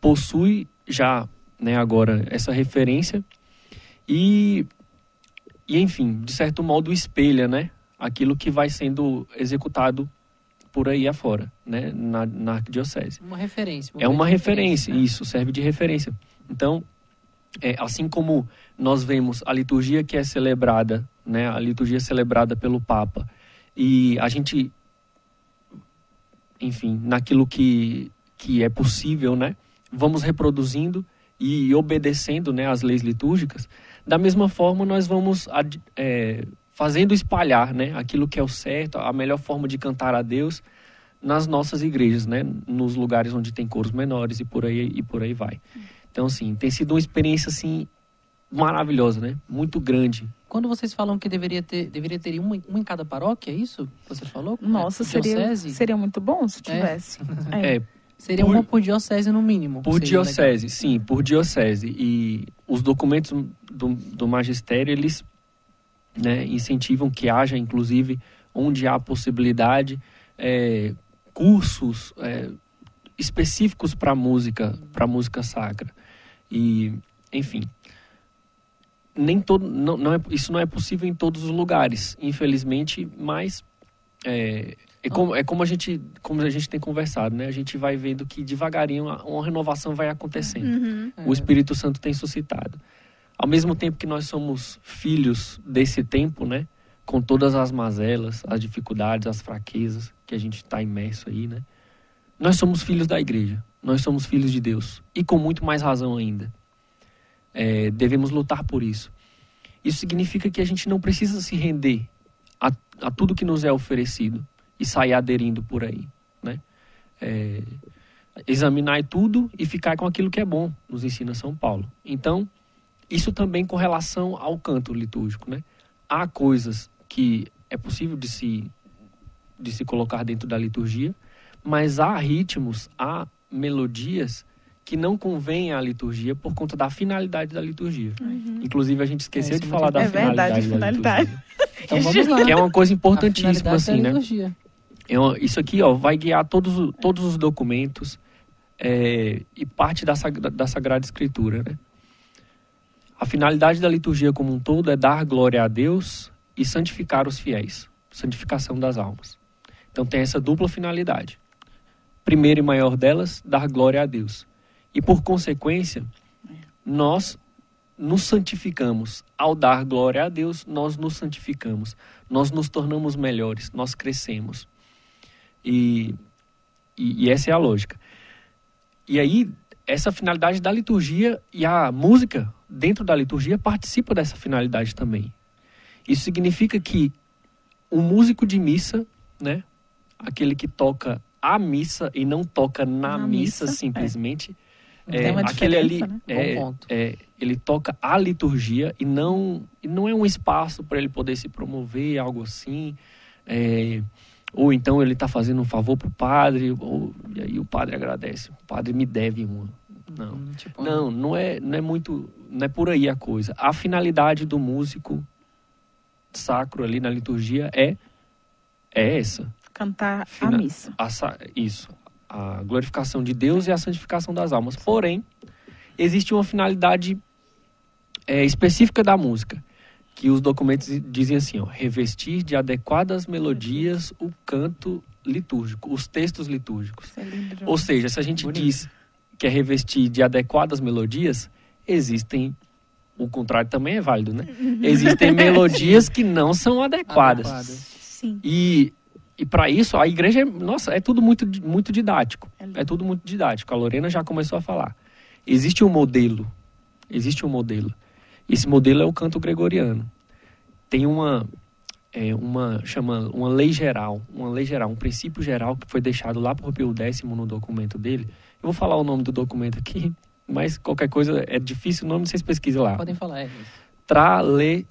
possui já né, agora essa referência e, e, enfim, de certo modo espelha né, aquilo que vai sendo executado por aí afora, né, na, na arquidiocese. Uma referência. É uma referência, né? isso, serve de referência. Então, é, assim como nós vemos a liturgia que é celebrada, né, a liturgia celebrada pelo Papa, e a gente, enfim, naquilo que, que é possível, né, vamos reproduzindo e obedecendo né, às leis litúrgicas, da mesma forma nós vamos é, fazendo espalhar né, aquilo que é o certo, a melhor forma de cantar a Deus nas nossas igrejas, né, nos lugares onde tem coros menores e por aí e por aí vai. Então, assim, tem sido uma experiência assim maravilhosa, né? Muito grande. Quando vocês falam que deveria ter, deveria ter uma, uma em cada paróquia, é isso que você falou? Nossa, é, seria, diocese? seria muito bom se tivesse. É, Seria Por- uma por diocese no mínimo. Por diocese, sim, por diocese. E os documentos do, do magistério, eles né, incentivam que haja, inclusive, onde há possibilidade, é, cursos é, específicos para música, para música sacra. E, enfim, nem todo, não, não é, isso não é possível em todos os lugares, infelizmente, mas é, é como, é como a gente como a gente tem conversado, né? A gente vai vendo que devagarinho uma, uma renovação vai acontecendo. Uhum. O Espírito Santo tem suscitado. Ao mesmo tempo que nós somos filhos desse tempo, né? Com todas as mazelas, as dificuldades, as fraquezas que a gente está imerso aí, né? Nós somos filhos da igreja. Nós somos filhos de Deus. E com muito mais razão ainda. É, devemos lutar por isso. Isso significa que a gente não precisa se render a, a tudo que nos é oferecido e sair aderindo por aí, né? É, examinar tudo e ficar com aquilo que é bom, nos ensina São Paulo. Então, isso também com relação ao canto litúrgico, né? Há coisas que é possível de se de se colocar dentro da liturgia, mas há ritmos, há melodias que não convêm à liturgia por conta da finalidade da liturgia. Inclusive a gente esqueceu isso de é falar da É verdade, finalidade, finalidade. Então vamos lá. que é uma coisa importantíssima finalidade assim, da né? liturgia. É isso aqui ó, vai guiar todos, todos os documentos é, e parte da, da Sagrada Escritura. Né? A finalidade da liturgia como um todo é dar glória a Deus e santificar os fiéis santificação das almas. Então tem essa dupla finalidade. Primeira e maior delas, dar glória a Deus. E por consequência, nós nos santificamos. Ao dar glória a Deus, nós nos santificamos. Nós nos tornamos melhores, nós crescemos. E, e, e essa é a lógica. E aí, essa finalidade da liturgia e a música dentro da liturgia participa dessa finalidade também. Isso significa que o músico de missa, né, aquele que toca a missa e não toca na, Na missa, missa, simplesmente, Tem é, uma aquele ali diferença, né? é, Bom ponto. é, ele toca a liturgia e não e não é um espaço para ele poder se promover, algo assim. é, ou então ele está fazendo um favor pro padre, ou, e aí o padre agradece. O padre me deve uma. Não. Hum, tipo, Não, não é, não é muito. Não é por aí a coisa. A finalidade do músico sacro ali na liturgia é, é essa. Cantar a Fina- missa. A isso. A glorificação de Deus e a santificação das almas. Porém, existe uma finalidade é, específica da música. Que os documentos dizem assim: ó, revestir de adequadas melodias o canto litúrgico, os textos litúrgicos. É lindo demais. Ou seja, se a gente Bonito. diz que é revestir de adequadas melodias, existem. O contrário também é válido, né? Existem melodias que não são adequadas. Adequadas. Sim. E, e para isso, a igreja, é- nossa, é tudo muito, muito didático. É. É tudo muito didático. A Lorena já começou a falar. Existe um modelo. Existe um modelo. Esse modelo é o canto gregoriano. Tem uma, é, uma, chama, uma lei geral, uma lei geral, um princípio geral que foi deixado lá por Pio X no documento dele. Eu vou falar o nome do documento aqui, mas qualquer coisa é difícil o nome, vocês pesquisem lá. Podem falar, é. Trale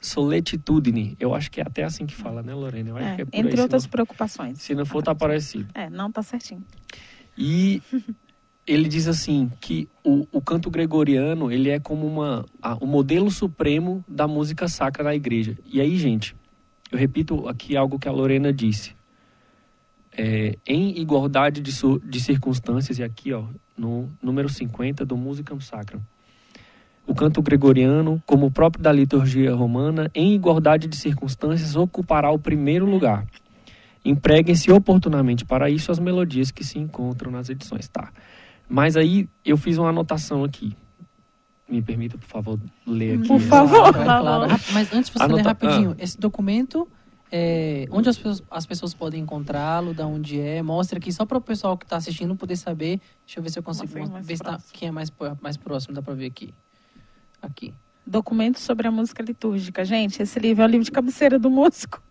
Soletitudine. Eu acho que é até assim que fala, né, Lorena? Eu acho É, que é por entre aí, outras se preocupações. se não for, tá parecido. É, não tá certinho. E ele diz assim que o, o canto gregoriano ele é como uma a- o modelo supremo da música sacra da igreja. E aí, gente, eu repito aqui algo que a Lorena disse. É, em igualdade de, de circunstâncias, e aqui, ó, no número 50 do Musicam Sacram. O canto gregoriano, como o próprio da liturgia romana, em igualdade de circunstâncias, ocupará o primeiro lugar. Empreguem-se oportunamente para isso as melodias que se encontram nas edições, tá? Mas aí eu fiz uma anotação aqui. Me permita, por favor, ler aqui. Por favor. Claro, claro. Mas antes de você ler Anota- rapidinho, esse documento, é, onde as pessoas, as pessoas podem encontrá-lo, da onde é, mostra aqui, só para o pessoal que está assistindo poder saber. Deixa eu ver se eu consigo ver se tá- quem é mais, mais próximo, dá para ver aqui. Aqui. Documento sobre a música litúrgica. Gente, esse livro é o livro de cabeceira do músico.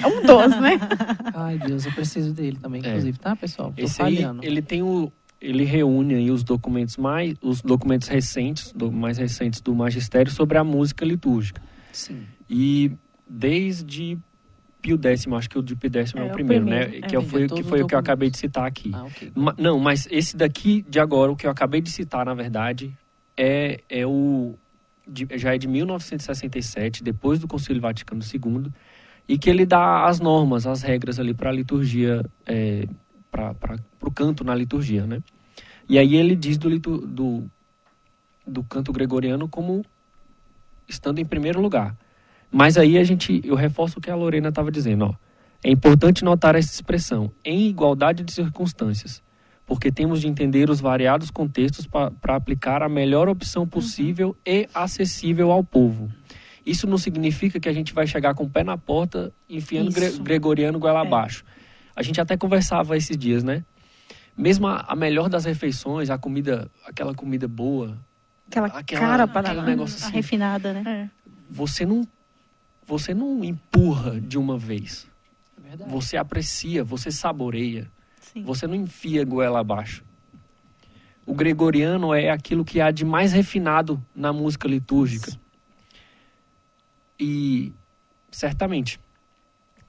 É um dos, né? Ai, Deus, eu preciso dele também, É. inclusive, tá, pessoal? Tô Esse aí, falhando. ele tem o ele reúne aí os documentos mais os documentos recentes, do, mais recentes do magistério sobre a música litúrgica. Sim. E desde Pio X, acho que o de Pio X é, É, o primeiro, primeiro, né? é. que foi, é que foi o que eu acabei de citar aqui. Ah, ok. Ma- não, mas esse daqui de agora, o que eu acabei de citar, na verdade, é, é o. de- já é de 1967, depois do Concílio Vaticano II, e que ele dá as normas, as regras ali para a liturgia, é, para o canto na liturgia, né? E aí ele diz do, do, do canto gregoriano como estando em primeiro lugar. Mas aí a gente, eu reforço o que a Lorena estava dizendo, ó. É importante notar essa expressão, em igualdade de circunstâncias, porque temos de entender os variados contextos para aplicar a melhor opção possível e acessível ao povo. Isso não significa que a gente vai chegar com o pé na porta, enfiando gre- gregoriano goela É. abaixo. A gente até conversava esses dias, né? Mesmo a, a melhor das refeições, a comida, aquela comida boa, Aquela, Aquela- cara para aquele negócio assim. refinada, né? É. você não você não empurra de uma vez. É verdade. Você aprecia, você saboreia. Sim. Você não enfia goela abaixo. O gregoriano é aquilo que há de mais refinado na música litúrgica. E certamente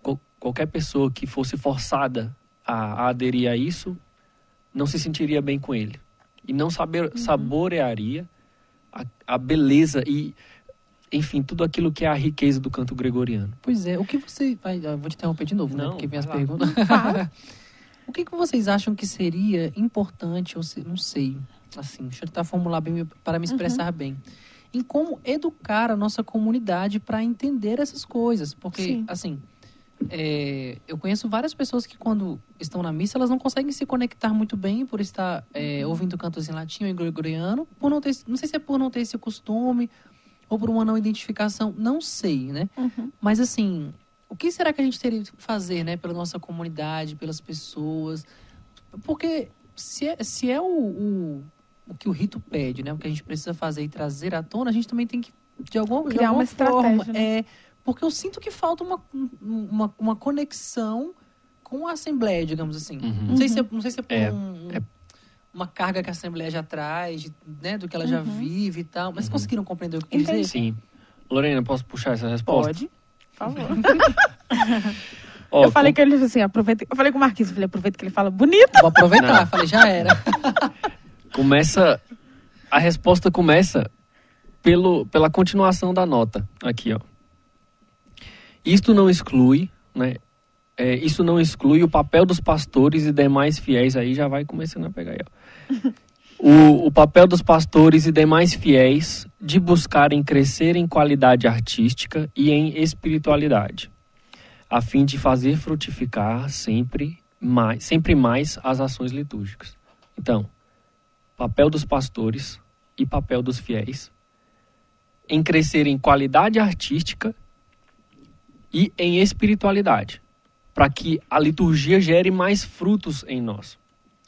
qual- qualquer pessoa que fosse forçada a, a aderir a isso não se sentiria bem com ele e não saber, saborearia a, a beleza e enfim tudo aquilo que é a riqueza do canto gregoriano. Pois é, o que você. Vai, eu vou te interromper de novo, né? Não, Porque vem as lá. perguntas. o que, que vocês acham que seria importante, ou se, não sei, assim, deixa eu tentar formular bem para me expressar bem. Em como educar a nossa comunidade para entender essas coisas. Porque, Sim. assim, é, eu conheço várias pessoas que quando estão na missa, elas não conseguem se conectar muito bem por estar é, ouvindo cantos em latim ou em gregoriano, por não ter, não sei se é por não ter esse costume ou por uma não identificação, não sei, né? Uhum. Mas assim, o que será que a gente teria que fazer, né, pela nossa comunidade, pelas pessoas? Porque se é, se é o, o, o que o rito pede, né, o que a gente precisa fazer e trazer à tona, a gente também tem que, de alguma, de Criar alguma uma forma, estratégia, né? é, porque eu sinto que falta uma, uma, uma conexão com a Assembleia, digamos assim. Uhum. Não, sei se é, não sei se é por É, um- é. uma carga que a Assembleia já traz, de- né, do que ela já Uhum. vive e tal. Mas Uhum. conseguiram compreender o que eu quis dizer? Sim. Lorena, posso puxar essa resposta? Pode. Por favor. Ó, eu falei que ele assim, aproveita. Eu falei com o Marquinhos, eu falei, aproveita que ele fala bonito. Vou aproveitar, Não. falei, já era. começa a resposta começa pelo, pela continuação da nota aqui ó isto não exclui né é, isso não exclui o papel dos pastores e demais fiéis aí já vai começando a pegar aí ó. o, o papel dos pastores e demais fiéis de buscarem crescer em qualidade artística e em espiritualidade a fim de fazer frutificar sempre mais sempre mais as ações litúrgicas então papel dos pastores e papel dos fiéis em crescer em qualidade artística e em espiritualidade, para que a liturgia gere mais frutos em nós.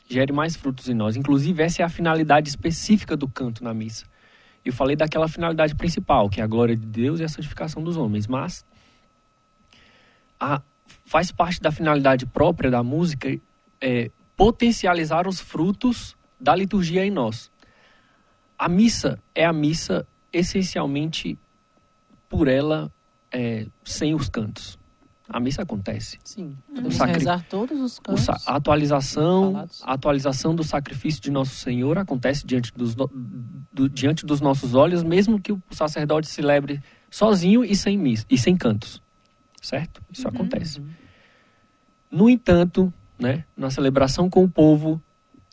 Gere mais frutos em nós. Inclusive, essa é a finalidade específica do canto na missa. Eu falei daquela finalidade principal, que é a glória de Deus e a santificação dos homens, mas a- faz parte da finalidade própria da música é, potencializar os frutos da liturgia em nós. a missa é a missa essencialmente por ela é, sem os cantos. A missa acontece. Sim. Podemos Sacri- rezar todos os cantos. sa- a atualização, a atualização do sacrifício de nosso Senhor acontece diante dos, no- do- diante dos nossos olhos, mesmo que o sacerdote celebre sozinho e sem missa, e sem cantos. Certo? Isso Uhum. acontece. No entanto, né, na celebração com o povo,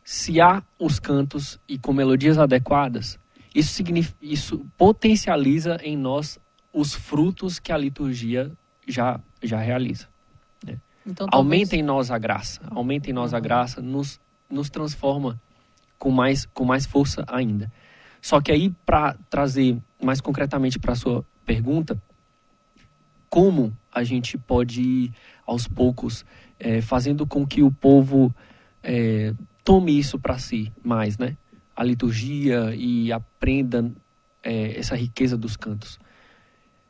se há os cantos e com melodias adequadas, isso, signif- isso potencializa em nós os frutos que a liturgia já, já realiza. Então, Aumenta em nós a graça, aumenta em nós a graça, nos, nos transforma com mais, com mais força ainda. Só que aí, para trazer mais concretamente para a sua pergunta, como a gente pode ir aos poucos eh, fazendo com que o povo eh, tome isso para si mais, né? A liturgia e aprenda eh, essa riqueza dos cantos.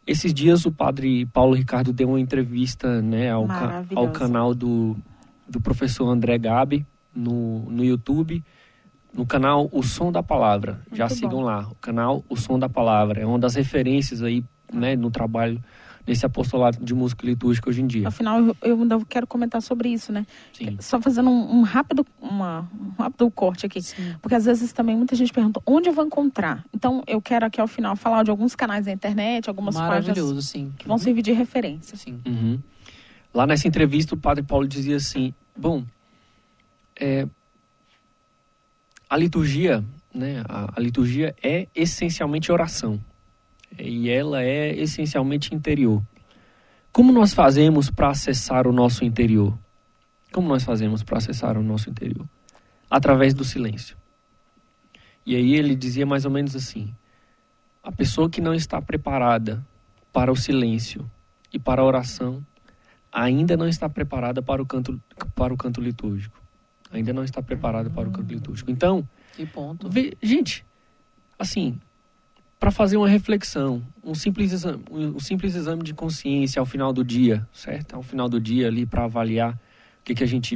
Esses dias o padre Paulo Ricardo deu uma entrevista né, ao, ca- ao canal do, do professor André Gabi no, no YouTube, no canal O Som da Palavra. Já Muito sigam bom. lá, o canal O Som da Palavra. É uma das referências aí né, no trabalho, nesse apostolado de música litúrgica hoje em dia. Afinal, eu, ainda quero comentar sobre isso, né? Sim. Só fazendo um, um rápido, uma, um rápido corte aqui. Sim. Porque às vezes também muita gente pergunta onde eu vou encontrar. Então, eu quero aqui ao final falar de alguns canais da internet, algumas páginas sim. que vão servir de referência. Sim. Uhum. Lá nessa entrevista, o padre Paulo dizia assim: bom, é, a liturgia, né, a, a liturgia é essencialmente oração e ela é essencialmente interior. Como nós fazemos para acessar o nosso interior? Como nós fazemos para acessar o nosso interior? Através do silêncio. E aí ele dizia mais ou menos assim: a pessoa que não está preparada para o silêncio e para a oração ainda não está preparada para o canto para o canto litúrgico. Ainda não está preparada para o canto litúrgico. Então, Que ponto. Vê- gente, assim, para fazer uma reflexão, um simples, exame, um simples exame de consciência ao final do dia, certo? Ao final do dia ali para avaliar o que, que a gente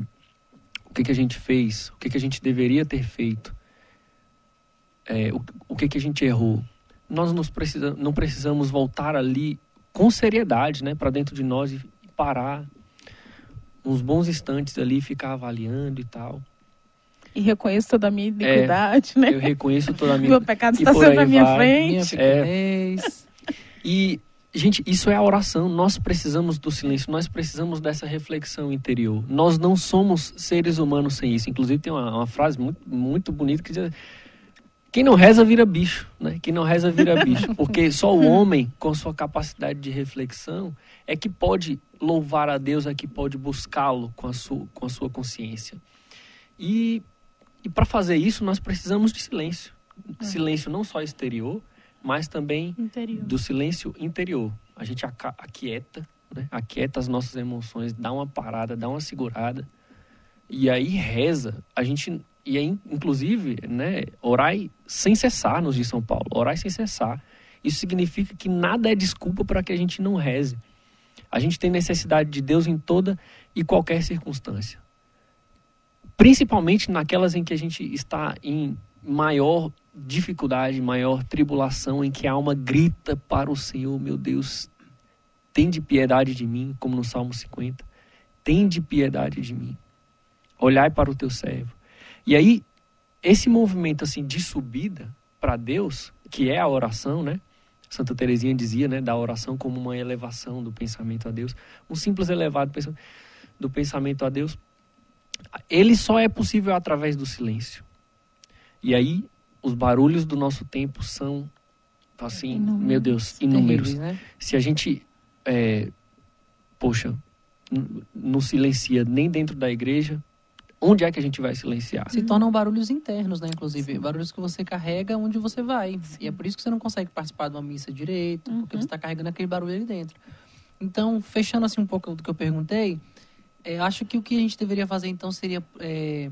o que, que a gente fez, o que, que a gente deveria ter feito, é, o, o que, que a gente errou. Nós nos precisa, não precisamos voltar ali com seriedade, né, para dentro de nós e, parar uns bons instantes ali, ficar avaliando e tal. E reconheço toda a minha iniquidade, né? Eu reconheço toda a minha Meu pecado está aí à minha vai. Minha frente. pequenez. E, gente, isso é a oração. Nós precisamos do silêncio, nós precisamos dessa reflexão interior. Nós não somos seres humanos sem isso. Inclusive, tem uma, uma frase muito, muito bonita que diz: Quem não reza vira bicho, né? Quem não reza vira bicho. Porque só o homem, com sua capacidade de reflexão, é que pode louvar a Deus, é que pode buscá-lo com, a sua- com a sua consciência. E, e para fazer isso, nós precisamos de silêncio. Silêncio não só exterior, mas também Interior. do silêncio interior. A gente aquieta, né? aquieta as nossas emoções, dá uma parada, dá uma segurada. E aí reza. A gente, e aí, inclusive, né, orai sem cessar nos de São Paulo. Orai sem cessar. Isso significa que nada é desculpa para que a gente não reze. A gente tem necessidade de Deus em toda e qualquer circunstância. Principalmente naquelas em que a gente está em maior dificuldade, maior tribulação, em que a alma grita para o Senhor, meu Deus, tem de piedade de mim, como no Salmo 50. Tem de piedade de mim. Olhai para o teu servo. E aí, esse movimento assim de subida para Deus, que é a oração, né? Santa Teresinha dizia, né, da oração como uma elevação do pensamento a Deus, um simples elevado do pensamento a Deus. Ele só é possível através do silêncio. E aí, os barulhos do nosso tempo são, assim, Inúmeros. meu Deus, inúmeros. Terríveis, né? Se a gente, é, poxa, não silencia nem dentro da igreja, onde é que a gente vai silenciar? Se tornam barulhos internos, né? Inclusive, barulhos que você carrega onde você vai. E é por isso que você não consegue participar de uma missa direito, porque Uhum. você está carregando aquele barulho ali dentro. Então, fechando assim um pouco do que eu perguntei, é, acho que o que a gente deveria fazer então seria é,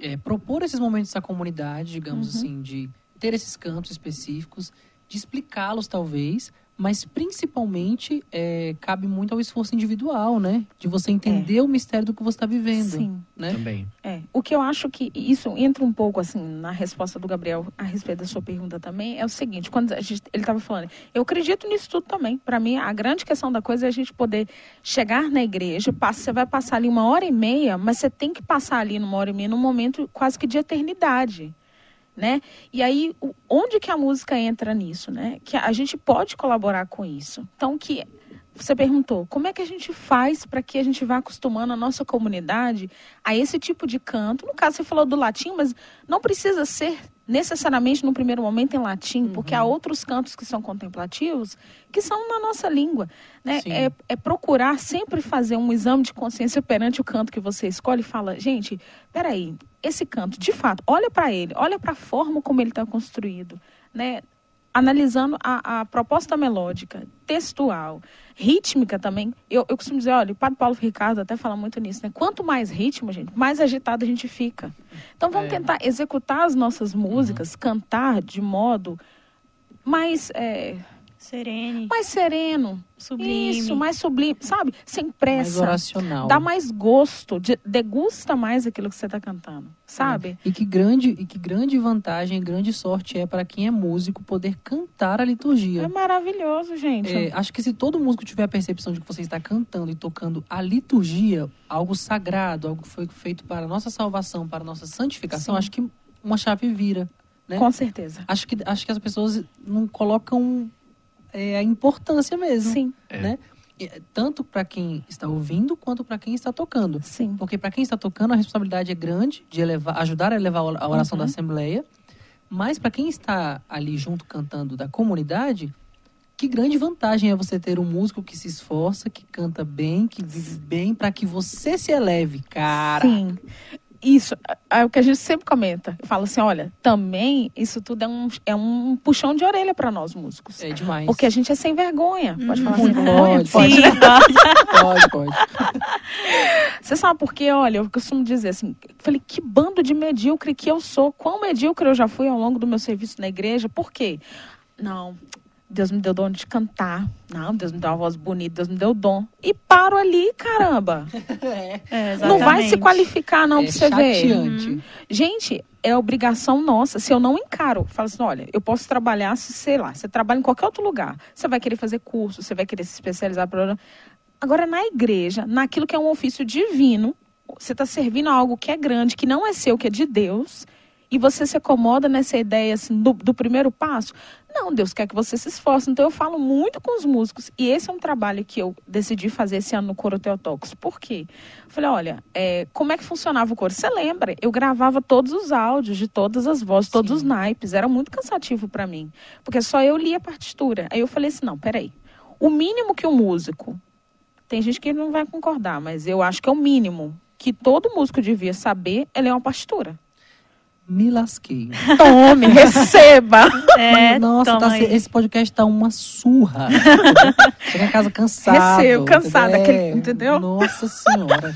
é, propor esses momentos à comunidade, digamos Uhum. assim, de ter esses cantos específicos, de explicá-los talvez, mas principalmente é, cabe muito ao esforço individual, né? De você entender o mistério do que você está vivendo, Sim. né? Também. É, o que eu acho que isso entra um pouco assim na resposta do Gabriel a respeito da sua pergunta também é o seguinte, quando a gente, ele estava falando, eu acredito nisso tudo também. Para mim, a grande questão da coisa é a gente poder chegar na igreja, passa, você vai passar ali uma hora e meia, mas você tem que passar ali numa hora e meia num momento quase que de eternidade. Né? E aí, onde que a música entra nisso, né? Que a gente pode colaborar com isso. Então, que você perguntou, como é que a gente faz para que a gente vá acostumando a nossa comunidade a esse tipo de canto? No caso, você falou do latim, mas não precisa ser necessariamente no primeiro momento em latim, porque há outros cantos que são contemplativos que são na nossa língua. Né? É, é procurar sempre fazer um exame de consciência perante o canto que você escolhe e fala, gente, peraí, esse canto, de fato, olha para ele, olha para a forma como ele está construído, né? Analisando a, a proposta melódica, textual, rítmica também. Eu, eu costumo dizer, olha, o Padre Paulo Ricardo até fala muito nisso, né? Quanto mais ritmo, gente, mais agitado a gente fica. Então vamos É. tentar executar as nossas músicas, cantar de modo mais, é, Serene, mais sereno. sublime. Isso, mais sublime, sabe? Sem Mais pressa. oracional. Dá mais gosto, de- degusta mais aquilo que você está cantando, sabe? E que grande, e que grande vantagem, grande sorte é para quem é músico poder cantar a É, liturgia. maravilhoso, gente. É, acho que se todo músico tiver a percepção de que você está cantando e tocando a liturgia, algo sagrado, algo que foi feito para a nossa salvação, para a nossa santificação, Sim. acho que uma chave vira. né? Com certeza. Acho que, acho que as pessoas não colocam é, a importância mesmo. Sim, É. Né? E, Tanto para quem está ouvindo quanto para quem está tocando. sim. Porque para quem está tocando, a responsabilidade é grande de elevar, ajudar a elevar a oração Uhum. da Assembleia. Mas para quem está ali junto cantando da comunidade, que grande vantagem é você ter um músico que se esforça, que canta bem, que vive bem, para que você se eleve, cara. Sim. Isso é o que a gente sempre comenta. Eu falo assim, olha, também isso tudo é um, é um puxão de orelha para nós músicos. É demais. Porque a gente é sem vergonha. Pode falar Muito sem vergonha? pode. Sim, Pode, pode. Você sabe por quê? Olha, eu costumo dizer assim, falei, que bando de medíocre que eu sou. Quão medíocre eu já fui ao longo do meu serviço na igreja. Por quê? Não, Deus me deu dom de cantar. Não, Deus me deu uma voz bonita, Deus me deu dom. E paro ali, caramba. É, Não vai se qualificar, não, é pra você ver. chateante. Gente, é obrigação nossa. Se eu não encaro, falo assim, olha, eu posso trabalhar, se, sei lá, você trabalha em qualquer outro lugar. Você vai querer fazer curso, você vai querer se especializar. Pra... Agora, na igreja, naquilo que é um ofício divino, você está servindo a algo que é grande, que não é seu, que é de Deus, e você se acomoda nessa ideia assim, do, do primeiro passo. Não, Deus quer que você se esforce. Então, eu falo muito com os músicos. E esse é um trabalho que eu decidi fazer esse ano no Coro Teotocos. Por quê? Eu falei, olha, é, como é que funcionava o coro? Você lembra? Eu gravava todos os áudios de todas as vozes, todos os Sim. naipes. Era muito cansativo para mim. Porque só eu lia a partitura. Aí eu falei assim, não, peraí. O mínimo que o músico... Tem gente que não vai concordar, mas eu acho que é o mínimo que todo músico devia saber é ler uma partitura. Me lasquei. Tome, receba! É, Nossa, tá esse podcast tá uma surra. Chega em casa cansado. Recebo, cansada, entendeu? aquele- entendeu? Nossa senhora.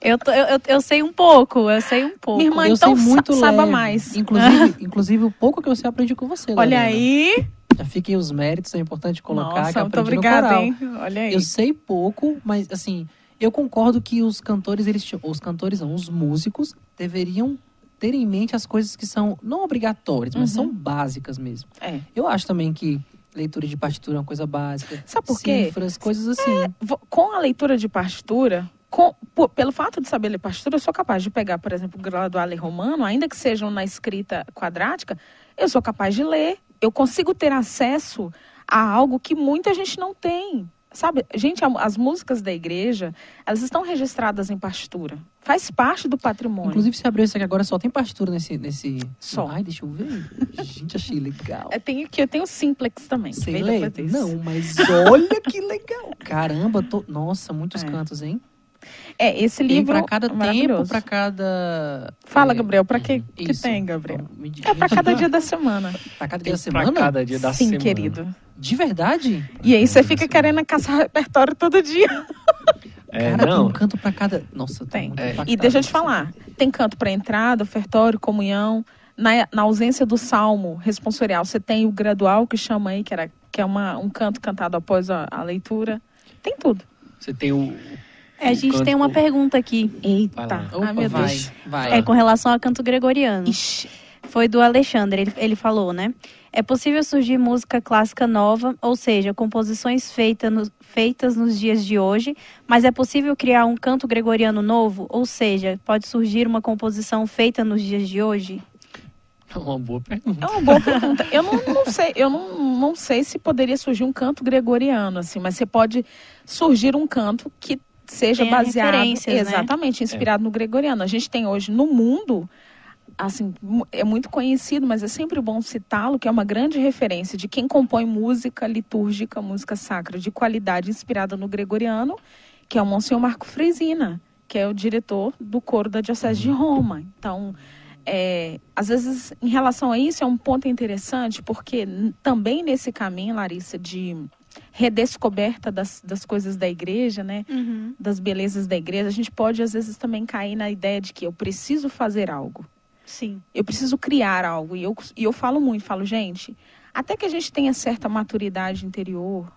Eu, tô- eu, eu, eu sei um pouco, eu sei um pouco. Minha irmã, eu então sei muito sa- saiba mais. Inclusive, inclusive, o pouco que eu sei, eu aprendi com você. Olha Lorena. aí. Já fiquem os méritos, é importante colocar que Nossa, eu muito aprendi no obrigada, coral. hein? Olha aí. Eu sei pouco, mas assim, eu concordo que os cantores, eles os cantores não, os músicos deveriam ter em mente as coisas que são não obrigatórias, mas Uhum. são básicas mesmo. É. Eu acho também que leitura de partitura é uma coisa básica. Sabe por quê? Cifras, coisas assim. Vo- Com a leitura de partitura, com- por- pelo fato de saber ler partitura, eu sou capaz de pegar, por exemplo, o graduale romano, ainda que sejam na escrita quadrática, eu sou capaz de ler. Eu consigo ter acesso a algo que muita gente não tem. Sabe, gente, as músicas da igreja, elas estão registradas em partitura. Faz parte do patrimônio. Inclusive, você abriu isso aqui agora, só tem partitura nesse. nesse... Só. Ai, deixa eu ver. Gente, achei legal. Eu tenho aqui, eu tenho simplex também. Depois desse. Não, mas olha que legal. Caramba, tô... nossa, muitos É. cantos, hein? É, esse livro pra cada tempo, pra cada. Fala, é, Gabriel, pra que, que isso. tem, Gabriel? Então, diz- É pra me cada dia da semana. Pra cada dia da semana? pra cada dia da Sim, semana. querido. De verdade? E aí você fica querendo caçar repertório todo dia. É, Cara, tem um não. canto pra cada. Nossa, Tem. É. E deixa eu te falar, tem canto para entrada, ofertório, comunhão. Na, na ausência do salmo responsorial, você tem o gradual que chama aí, que, era, que que é uma, um canto cantado após a, a leitura. Tem tudo. Você tem o. É, a gente tem uma pergunta aqui. Eita. Opa, meu vai, Deus. vai. É com relação a canto gregoriano. Ixi. Foi do Alexandre, ele, ele falou, né? É possível surgir música clássica nova, ou seja, composições feita no- feitas nos dias de hoje, mas é possível criar um canto gregoriano novo? Ou seja, pode surgir uma composição feita nos dias de hoje? É uma boa pergunta. É uma boa pergunta. Eu não, não sei, eu não, não sei se poderia surgir um canto gregoriano, assim, mas você pode surgir um canto que seja Tenha baseado né? exatamente inspirado no gregoriano. A gente tem hoje no mundo assim, é muito conhecido, mas é sempre bom citá-lo, que é uma grande referência de quem compõe música litúrgica, música sacra de qualidade inspirada no gregoriano, que é o Monsenhor Marco Fresina, que é o diretor do coro da Diocese de Roma. Então, é, às vezes, em relação a isso, é um ponto interessante, porque também nesse caminho, Larissa, de redescoberta das, das coisas da igreja, né? Uhum. Das belezas da igreja, a gente pode, às vezes, também cair na ideia de que eu preciso fazer algo. Sim. Eu preciso criar algo. E eu, e eu falo muito, falo, gente, até que a gente tenha certa maturidade interior,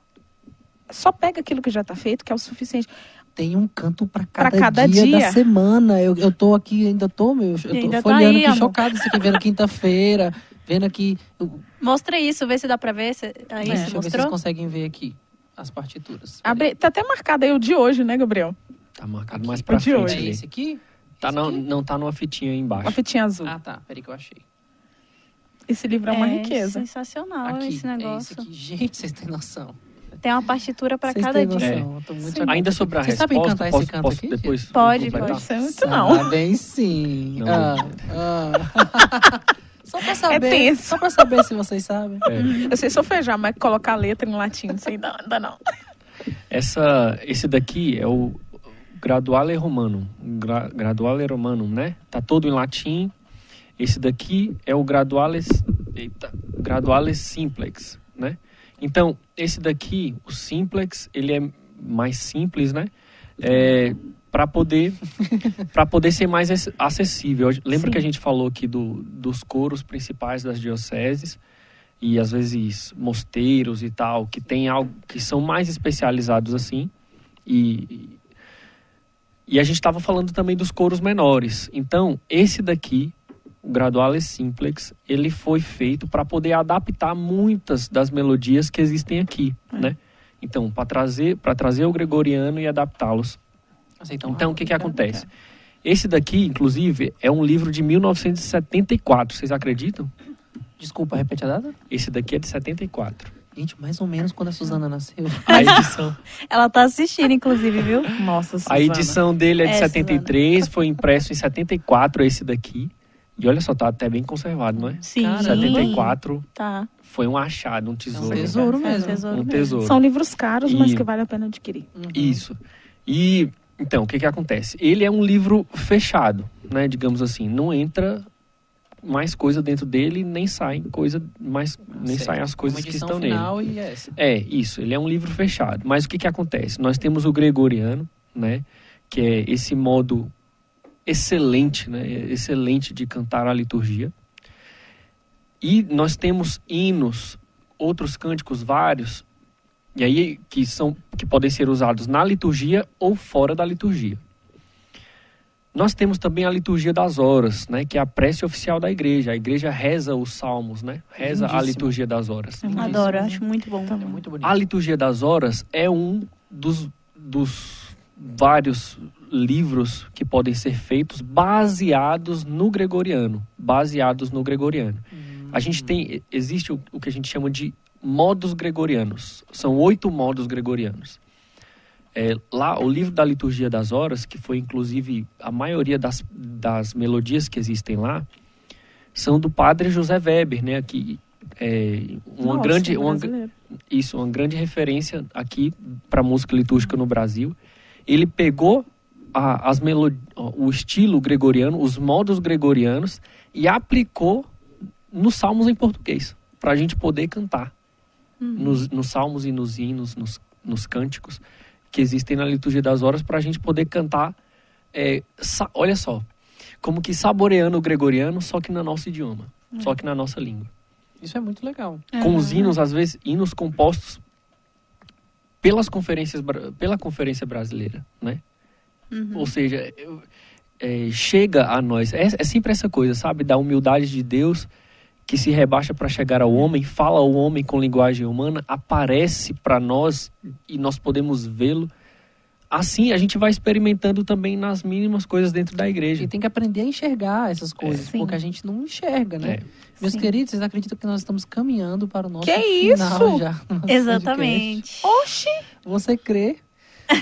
só pega aquilo que já está feito, que é o suficiente. Tem um canto pra Pra cada, cada dia, dia. da semana. Eu, eu tô aqui, ainda tô, meu. Eu tô Ainda tá folheando aí, aqui amor. chocado. Isso aqui vendo quinta-feira, vendo aqui. eu- Mostra isso, vê se dá pra ver. Se... Aí, É, deixa eu ver se vocês conseguem ver aqui as partituras. Abre, tá até marcado aí o de hoje, né, Gabriel? Tá marcado mais Aqui, pra o de frente hoje. É esse aqui? Tá Esse não, aqui? não tá numa fitinha aí embaixo. Uma fitinha azul. Ah, tá. Peraí que eu achei. Esse livro é uma riqueza. sensacional aqui, esse é negócio. esse aqui. Gente, vocês têm noção. Tem uma partitura pra Vocês cada dia. noção. Eu tô muito Sim. chocado. Ainda sobre a Vocês sabem resposta, cantar esse posso, canto posso aqui, depois Pode, completar? Pode ser muito não. Sabem sim. Não. Ah, ah. Só pra saber. tenso. só pra saber se vocês sabem. É. Eu sei solfejar, mas colocar letra em latim, não sei ainda, ainda não. Essa, esse daqui é o Graduale Romanum. Gra, graduale Romanum, né? Tá todo em latim. Esse daqui é o Graduales, eita, Graduales Simplex, né? Então, esse daqui, o Simplex, ele é mais simples, né? É, para poder para poder ser mais ac- acessível. Lembra Sim. que a gente falou aqui do, dos coros principais das dioceses e às vezes mosteiros e tal, que tem algo que são mais especializados assim. E e a gente estava falando também dos coros menores. Então, esse daqui, o Graduale Simplex, ele foi feito para poder adaptar muitas das melodias que existem aqui, É. né? Então, para trazer para trazer o gregoriano e adaptá-los. Aceitam Então, o que que rápido, acontece? Esse daqui, inclusive, é um livro de 1974, vocês acreditam? Desculpa, repete a data? Esse daqui é de 74. Gente, mais ou menos quando a Suzana nasceu. A edição, Ela tá assistindo, inclusive, viu? Nossa, a Suzana. edição dele é de É, 73, foi impresso em 74 esse daqui. E olha só, tá até bem conservado, não é? Sim. Caramba. 74 Tá. foi um achado, um É um tesouro. tesouro É um mesmo. tesouro Um tesouro. São livros caros, mas E- que vale a pena adquirir. Uhum. Isso. E então, o que que acontece? Ele é um livro fechado, né, digamos assim, não entra mais coisa dentro dele, nem sai coisa mais nem Certo. saem as coisas que estão nele. final e essa. É, isso, ele é um livro fechado. Mas o que que acontece? Nós temos o gregoriano, né, que é esse modo excelente, né, excelente de cantar a liturgia. E nós temos hinos, outros cânticos vários, e aí que são que podem ser usados na liturgia ou fora da liturgia. Nós temos também a liturgia das horas, né, que é a prece oficial da igreja. A igreja reza os salmos, né? Reza a liturgia das horas. Adoro, acho muito bom. É muito bonito. A liturgia das horas é um dos, dos vários livros que podem ser feitos baseados no gregoriano, baseados no gregoriano. A gente tem, existe o, o que a gente chama de modos gregorianos. São oito modos gregorianos. É, lá, o livro da liturgia das horas, que foi inclusive a maioria das, das melodias que existem lá, são do padre José Weber, né? Que é uma Nossa, grande, uma, isso, uma grande referência aqui para música litúrgica no Brasil. Ele pegou a- as melo- o estilo gregoriano, os modos gregorianos e aplicou nos salmos em português, para a gente poder cantar nos, nos salmos e nos hinos, nos, nos cânticos que existem na liturgia das horas, para a gente poder cantar. é, sa- olha só, como que saboreando o gregoriano, só que no nosso idioma, só que na nossa língua. Isso é muito legal. Com os hinos, às vezes, hinos compostos pelas conferências, pela Conferência Brasileira, né? Uhum. Ou seja, eu- é, chega a nós. É, é sempre essa coisa, sabe? Da humildade de Deus que se rebaixa para chegar ao homem, fala ao homem com linguagem humana, aparece para nós e nós podemos vê-lo. Assim, a gente vai experimentando também nas mínimas coisas dentro da igreja. E tem que aprender a enxergar essas coisas, Sim. porque a gente não enxerga, né? É. Meus Sim. queridos, vocês acreditam que nós estamos caminhando para o nosso Que final isso? já? Exatamente. Oxi! podcast? Você crê?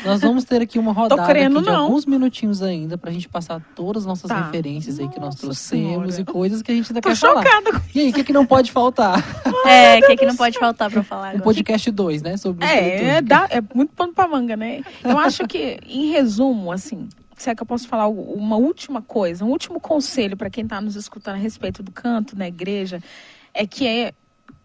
Nós vamos ter aqui uma rodada de não. alguns minutinhos ainda pra gente passar todas as nossas Tá. referências aí que nós Nossa trouxemos Senhora. e coisas que a gente ainda Tô quer falar. chocada. E aí, o que, que não pode faltar? É, o que, que não pode faltar pra falar Um agora? podcast 2, né? Sobre É, é, dá, é muito pano pra manga, né? Eu acho que, em resumo, assim, se é que eu posso falar uma última coisa, um último conselho para quem está nos escutando a respeito do canto na igreja, é que é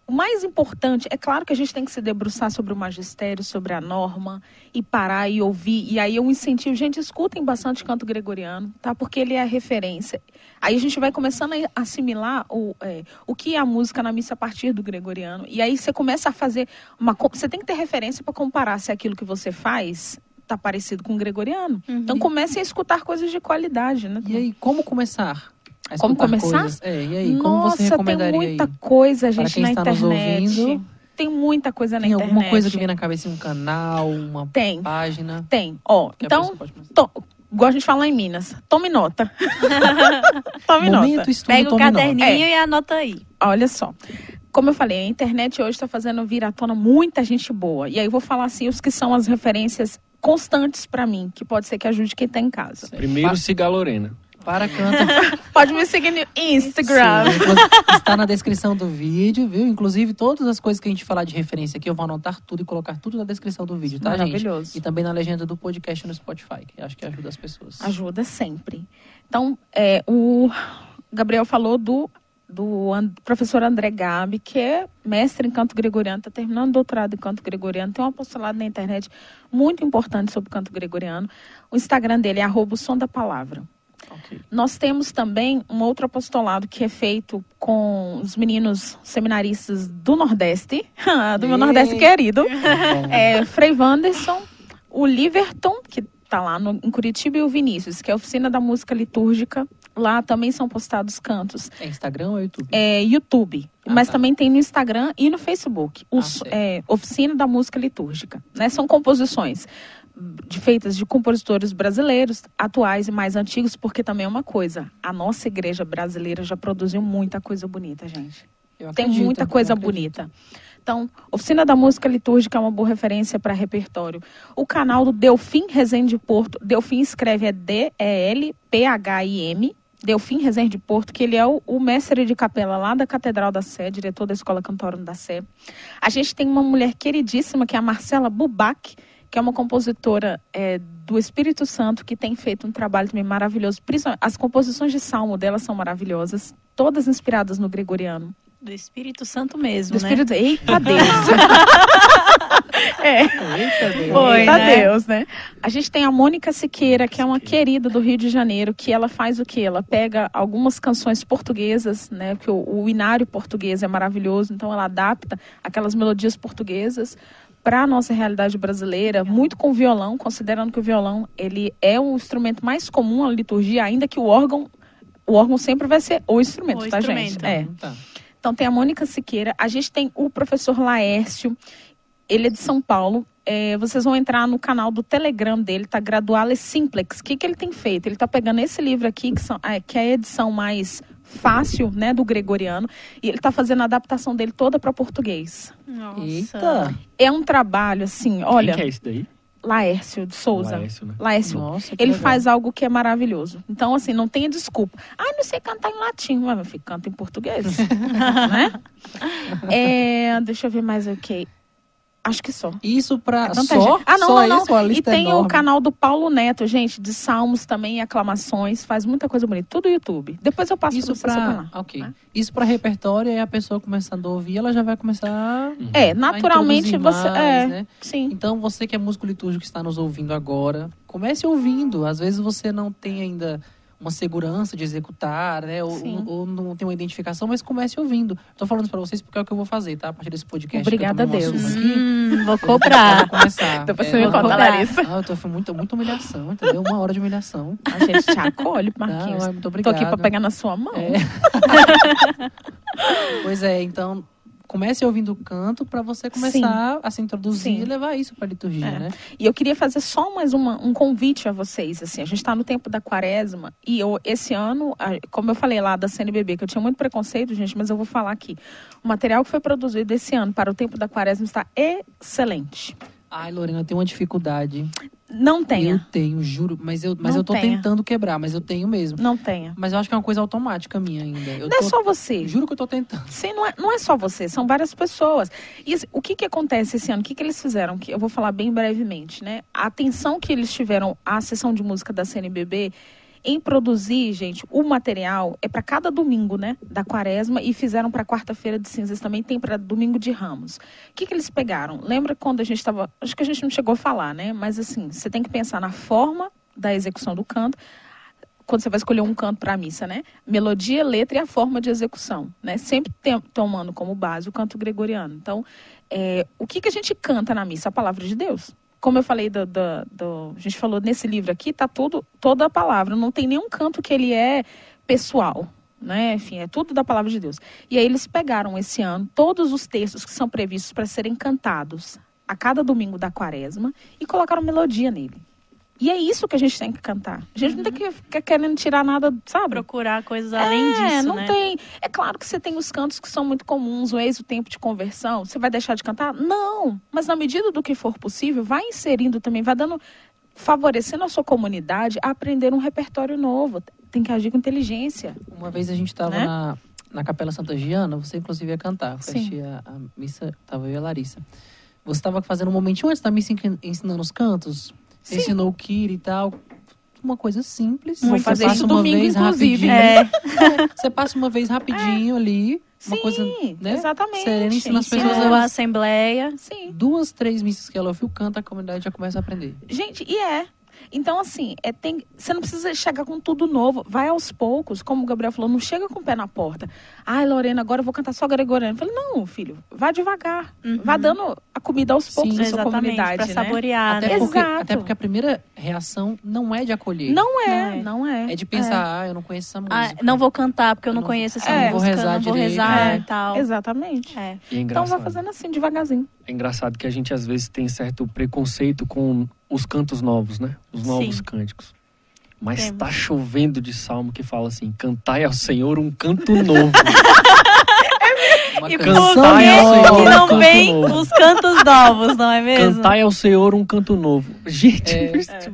o mais importante, é claro que a gente tem que se debruçar sobre o magistério, sobre a norma, e parar e ouvir. E aí eu incentivo, gente, escutem bastante canto gregoriano, tá? Porque ele é a referência. Aí a gente vai começando a assimilar o, é, o que é a música na missa a partir do gregoriano. E aí você começa a fazer uma. Você tem que ter referência para comparar se aquilo que você faz está parecido com o gregoriano. Uhum. Então comece a escutar coisas de qualidade, né? E aí, como começar? Como começar? Coisas? É, e aí, como Nossa, você tem recomendaria muita aí? coisa, gente, quem na está nos internet. ouvindo, Tem muita coisa na Tem internet. alguma coisa que vem na cabeça, um canal, uma Tem, página? tem. Ó, então, to, igual a gente fala em Minas, tome nota. tome Momento nota. estudo Pega o caderninho É. e anota aí. Olha só. Como eu falei, a internet hoje está fazendo vir à tona muita gente boa. E aí eu vou falar assim, os que são as referências constantes para mim, que pode ser que ajude quem está em casa. Primeiro, siga a Lorena. Para canta. Pode me seguir no Instagram. Sim, está na descrição do vídeo, viu? Inclusive, todas as coisas que a gente falar de referência aqui, eu vou anotar tudo e colocar tudo na descrição do vídeo, tá, gente? Maravilhoso. E também na legenda do podcast no Spotify, que acho que ajuda as pessoas. Ajuda sempre. Então, é, o Gabriel falou do, do professor André Gabi, que é mestre em canto gregoriano, está terminando doutorado em canto gregoriano, tem um apostolado na internet muito importante sobre canto gregoriano. O Instagram dele é arroba o som da palavra. Nós temos também um outro apostolado que é feito com os meninos seminaristas do Nordeste, do meu. Nordeste querido. É, Frei Wanderson, o Liverton, que está lá no, em Curitiba, e o Vinícius, que é a oficina da música litúrgica. Lá também são postados cantos. É Instagram ou YouTube? É YouTube, Ah, mas tá. também tem no Instagram e no Facebook. Ah, Os, certo. é, oficina da música litúrgica. Né? São composições de- feitas de compositores brasileiros, atuais e mais antigos, porque também é uma coisa. A nossa igreja brasileira já produziu muita coisa bonita, gente. Eu Tem acredito, muita coisa acredito. bonita. Então, Oficina da Música Litúrgica é uma boa referência para repertório. O canal do Delfim Rezende Porto, Delfim escreve é D-E-L-P-H-I-M, Delfim Rezende Porto, que ele é o, o mestre de capela lá da Catedral da Sé, diretor da Escola Cantorum da Sé. A gente tem uma mulher queridíssima, que é a Marcela Bubac, que é uma compositora é, do Espírito Santo, que tem feito um trabalho também maravilhoso. Principalmente, as composições de salmo dela são maravilhosas, todas inspiradas no gregoriano. Do Espírito Santo mesmo, Do né? Espírito Eita Deus! é, Eita, Deus. Foi, eita né? Deus, né? A gente tem a Mônica Siqueira, que é uma querida do Rio de Janeiro, que ela faz o quê? Ela pega algumas canções portuguesas, né? Porque o, o inário português é maravilhoso, então ela adapta aquelas melodias portuguesas para a nossa realidade brasileira, muito com violão, considerando que o violão ele é o instrumento mais comum na liturgia, ainda que o órgão o órgão sempre vai ser o instrumento, O tá, instrumento. gente? É. Tá. Então tem a Mônica Siqueira, a gente tem o professor Laércio, ele é de São Paulo. É, vocês vão entrar no canal do Telegram dele, tá? Graduale Simplex. O que, que ele tem feito? Ele tá pegando esse livro aqui, que, são, é, que é a edição mais fácil, né, do gregoriano, e ele tá fazendo a adaptação dele toda para português. Nossa. Eita! É um trabalho, assim, olha, Quem que é esse daí? Laércio de Souza. Laércio, né? Laércio. Nossa, Ele legal. faz algo que é maravilhoso. Então, assim, não tenha desculpa. Ah, não sei cantar em latim. Mas, meu filho, canta em português. né? É, deixa eu ver mais o que. Acho que só. Isso pra É só? gente. Ah, não, só não, não. isso? E tem enorme. o canal do Paulo Neto, gente, de salmos também, aclamações. Faz muita coisa bonita. Tudo no YouTube. Depois eu passo Isso pra pra, canal. ok. né? Isso pra repertório, aí a pessoa começando a ouvir, ela já vai começar É, a naturalmente você. mais, é, né? sim. Então, você que é músico litúrgico que está nos ouvindo agora, comece ouvindo. Às vezes você não tem ainda uma segurança de executar, né? Ou, ou não tem uma identificação, mas comece ouvindo. Tô falando isso pra vocês porque é o que eu vou fazer, tá? A partir desse podcast. Obrigada a Deus. Hum, vou cobrar. vou começar. Depois É, você me conta, Larissa. Ah, eu tô foi muita, muita humilhação, entendeu? Uma hora de humilhação. A gente te acolhe, Marquinhos. é, muito Tô obrigado. aqui pra pegar na sua mão. É. pois é, então comece ouvindo o canto para você começar a se introduzir Sim. e levar isso para liturgia, É. né? E eu queria fazer só mais uma- um convite a vocês. Assim, a gente está no tempo da quaresma e eu, esse ano, a- como eu falei lá da CNBB, que eu tinha muito preconceito, gente, mas eu vou falar aqui. O material que foi produzido esse ano para o tempo da quaresma está excelente. Ai, Lorena, eu tenho uma dificuldade. Não Eu tenha. tenho, juro, mas eu, mas Não eu tô tenha. tentando quebrar, mas eu tenho mesmo. Não tenha. Mas eu acho que é uma coisa automática minha ainda. Eu Não é tô- só você. Juro que eu tô tentando. Sim, não é, não é só você, são várias pessoas. E assim, o que, que acontece esse ano? O que, que eles fizeram? Que eu vou falar bem brevemente, né? A atenção que eles tiveram à sessão de música da CNBB em produzir, gente, o material é para cada domingo, né, da quaresma e fizeram para quarta-feira de cinzas também, tem para domingo de ramos. O que, que eles pegaram? Lembra quando a gente estava, acho que a gente não chegou a falar, né? Mas assim, você tem que pensar na forma da execução do canto, quando você vai escolher um canto para a missa, né? Melodia, letra e a forma de execução, né? Sempre tem- tomando como base o canto gregoriano. Então, é, o que, que a gente canta na missa? A palavra de Deus. Como eu falei, do, do- do- a gente falou nesse livro aqui, tá tudo, toda a palavra. Não tem nenhum canto que ele é pessoal, né? Enfim, é tudo da palavra de Deus. E aí eles pegaram esse ano todos os textos que são previstos para serem cantados a cada domingo da quaresma e colocaram melodia nele. E é isso que a gente tem que cantar. A gente não tem que ficar querendo tirar nada, sabe? Procurar coisas além é, disso, não né? tem. É claro que você tem os cantos que são muito comuns, o ex, o tempo de conversão. Você vai deixar de cantar? Não. Mas na medida do que for possível, vai inserindo também, vai dando, favorecendo a sua comunidade a aprender um repertório novo. Tem que agir com inteligência. Uma vez a gente tava Né? na, na Capela Santa Giana, você inclusive ia cantar. Eu Sim. assisti a, a missa, tava eu e a Larissa. Você estava fazendo um momentinho antes da missa ensin- ensinando os cantos? Sim. ensinou o Kiri e tal. Uma coisa simples. Vou Você fazer passa isso uma domingo, vez inclusive. rapidinho. É, Você passa uma vez rapidinho ali. Uma Sim, coisa, né? exatamente. serena, ensina as ensinou pessoas a a- assembleia. Sim. Duas, três missas que ela ouviu, canta, a comunidade já começa a aprender. Gente, e é. Então, assim, é, tem, você não precisa chegar com tudo novo. Vai aos poucos, como o Gabriel falou, não chega com o pé na porta. Ai, Lorena, agora eu vou cantar só gregoriano. Eu falei, não, filho, vá devagar. Uhum. Vá dando a comida aos poucos Sim, na sua Exatamente, comunidade, pra né? saborear, Até né? porque, Exato. até porque a primeira reação não é de acolher. Não é, Não é. não é. É de pensar, ah, eu não conheço essa Ah, música. não vou cantar porque eu Eu não não- conheço essa É, música, não vou rezar não vou direito, rezar é. e tal. Exatamente. É. E é Então vá fazendo assim, devagarzinho. É engraçado que a gente às vezes tem certo preconceito com os cantos novos, né? Os novos Sim. cânticos. Mas Temos. tá chovendo de salmo que fala assim: cantai ao Senhor um canto novo. Uma E por canção Cantai ao que, Senhor que um não canto vem novo. os cantos novos, não é mesmo? Cantai ao Senhor um canto novo. Gente, É.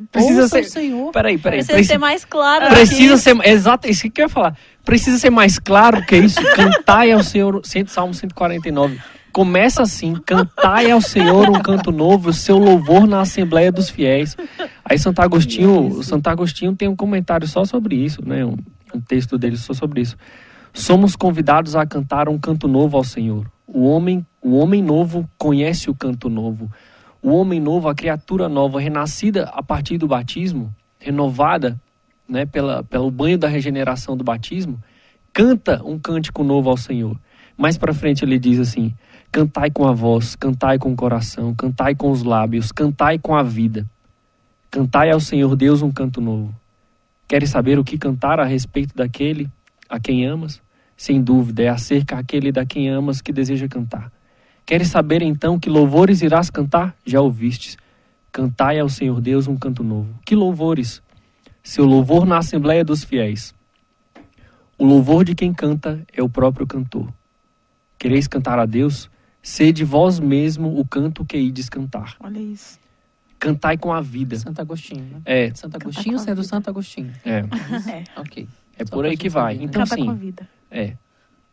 precisa Ouça ser. o Senhor. Peraí, peraí. Precisa Preci- ser mais claro. Precisa aqui. ser. Exato, isso que eu ia falar. Precisa ser mais claro que isso. Cantai ao Senhor. Salmo 149. Começa assim: cantai ao Senhor um canto novo, o seu louvor na Assembleia dos Fiéis. Aí Santo Agostinho, Santo Agostinho tem um comentário só sobre isso, né? Um, um texto dele só sobre isso. Somos convidados a cantar um canto novo ao Senhor. O homem, o homem novo conhece o canto novo. O homem novo, a criatura nova, renascida a partir do batismo, renovada né, pela, pelo banho da regeneração do batismo, canta um cântico novo ao Senhor. Mais para frente ele diz assim: cantai com a voz, cantai com o coração, cantai com os lábios, cantai com a vida. Cantai ao Senhor Deus um canto novo. Queres saber o que cantar a respeito daquele a quem amas? Sem dúvida, é acerca daquele da quem amas que deseja cantar. Queres saber então que louvores irás cantar? Já ouvistes. Cantai ao Senhor Deus um canto novo. Que louvores? Seu louvor na Assembleia dos Fiéis. O louvor de quem canta é o próprio cantor. Quereis cantar a Deus? Sede vós mesmo o canto que ides cantar. Olha isso. Cantai com a vida. Santo Agostinho, né? É, Santo Agostinho sendo vida. Santo Agostinho. é, É. Ok. é Só por aí que vai. saber, né? Então, Canta com a sim, vida. é.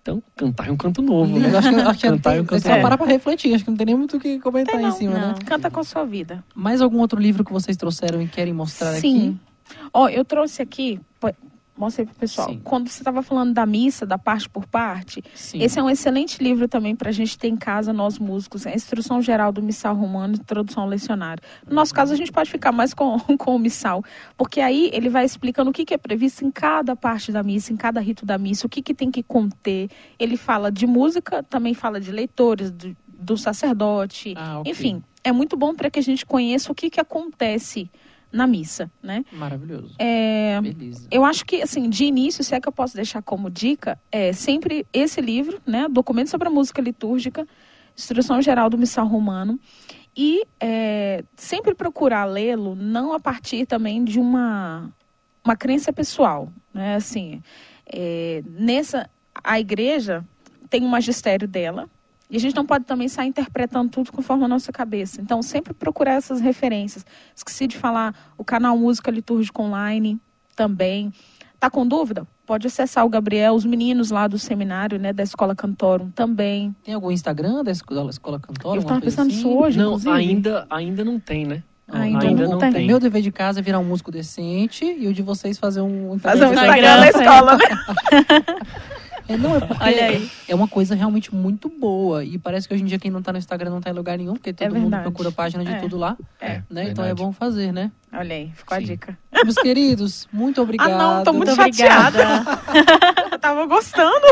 Então, cantai um canto novo, né? acho que, acho que Cantar tem, e é cantar. só parar pra refletir. Acho que não tem nem muito o que comentar Tem em não, cima, né? não. Canta com a sua vida. Mais algum outro livro que vocês trouxeram e querem mostrar Sim. aqui? Ó, eu trouxe aqui, Mostra aí pro pessoal. Sim. Quando você estava falando da missa, da parte por parte, Sim. esse é um excelente livro também para a gente ter em casa, nós músicos. É a Instrução Geral do Missal Romano, Introdução ao Lecionário. No nosso caso, a gente pode ficar mais com, com o missal, porque aí ele vai explicando o que, que é previsto em cada parte da missa, em cada rito da missa, o que, que tem que conter. Ele fala de música, também fala de leitores, do, do sacerdote. Ah, ok. Enfim, é muito bom para que a gente conheça o que, que acontece na missa, né? Maravilhoso. É, Beleza. eu acho que, assim, de início, se é que eu posso deixar como dica, é sempre esse livro, né? Documento sobre a música litúrgica, Instrução Geral do Missal Romano. E é, sempre procurar lê-lo, não a partir também de uma, uma crença pessoal, né? Assim, é, nessa, a igreja tem um magistério dela, e a gente não pode também sair interpretando tudo conforme a nossa cabeça. Então, sempre procurar essas referências. Esqueci de falar o canal Música Litúrgica Online também. Tá com dúvida? Pode acessar o Gabriel, os meninos lá do seminário, né, da Escola Cantorum também. Tem algum Instagram da escola, escola cantora? Eu alguma tava coisa pensando assim? isso hoje, Não, inclusive. ainda, ainda não tem, né? Ainda ainda não não tem. tem. Meu dever de casa é virar um músico decente e o de vocês fazer um Fazer um Instagram. Instagram da escola, né? É, não, é porque Olha aí. é uma coisa realmente muito boa. E parece que hoje em dia quem não tá no Instagram não tá em lugar nenhum, porque todo mundo verdade. procura página de É. tudo lá. É, né? Então é bom fazer, né? Olha aí, ficou a Sim. dica. Meus queridos, muito obrigado. Ah, não, tô muito Muito chateada. obrigada. Eu tava gostando.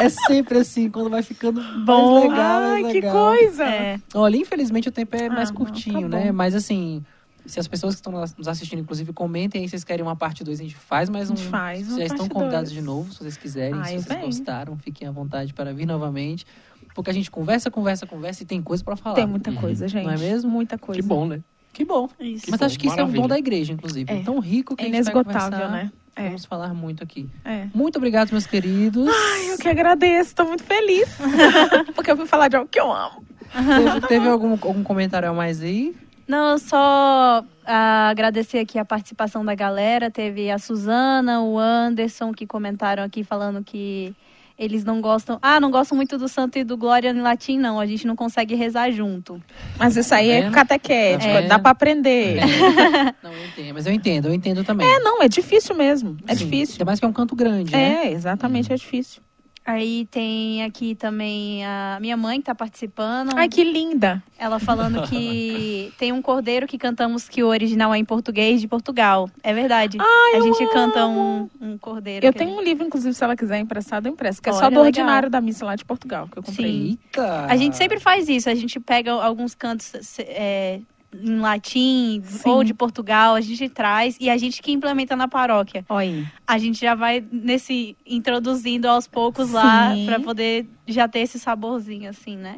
É sempre assim, quando vai ficando Bom, mais legal, mais ai, que legal. coisa. É. Olha, infelizmente o tempo é Ah, mais não, curtinho, tá né? bom. Mas assim, se as pessoas que estão nos assistindo, inclusive, comentem aí se vocês querem uma parte 2, a gente faz, mas A um. gente faz uma Já estão convidados dois. de novo, se vocês quiserem. Ai, se vocês vem. gostaram, fiquem à vontade para vir novamente. Porque a gente conversa, conversa, conversa e tem coisa para falar. Tem muita coisa, gente. Não é mesmo? Muita coisa. Que bom, né? Que bom. Isso. Mas bom, acho que isso é um dom da igreja, inclusive. É. Tão rico que É a inesgotável, conversar. né? É. Vamos falar muito aqui. É. Muito obrigado, meus queridos. Eu que agradeço, tô muito feliz. Porque eu vim falar de algo que eu amo. teve teve algum, algum comentário a mais aí? Não, só ah, agradecer aqui a participação da galera. Teve a Suzana, o Anderson, que comentaram aqui falando que eles não gostam. Ah, não gostam muito do Santo e do Glória em latim, não. A gente não consegue rezar junto. Mas isso aí Tá é vendo? catequético, Tá vendo? dá pra aprender. É. Não, eu entendo, mas eu entendo, eu entendo também. não, é difícil mesmo. É Sim. difícil. Ainda mais que é um canto grande, né? É, exatamente, é difícil. Aí tem aqui também a minha mãe que tá participando. Ai, que linda. Ela falando que tem um cordeiro que cantamos que o original é em português de Portugal. É verdade. a gente canta um, um cordeiro. Eu tenho um livro, inclusive, se ela quiser emprestado, eu empresto. Que é só Olha, do legal. ordinário da missa lá de Portugal, que eu comprei. Sim. Eita! A gente sempre faz isso. A gente pega alguns cantos é, em latim Sim. ou de Portugal, a gente traz e a gente que implementa na paróquia. Aí. A gente já vai nesse introduzindo aos poucos lá Sim. para poder já ter esse saborzinho assim, né?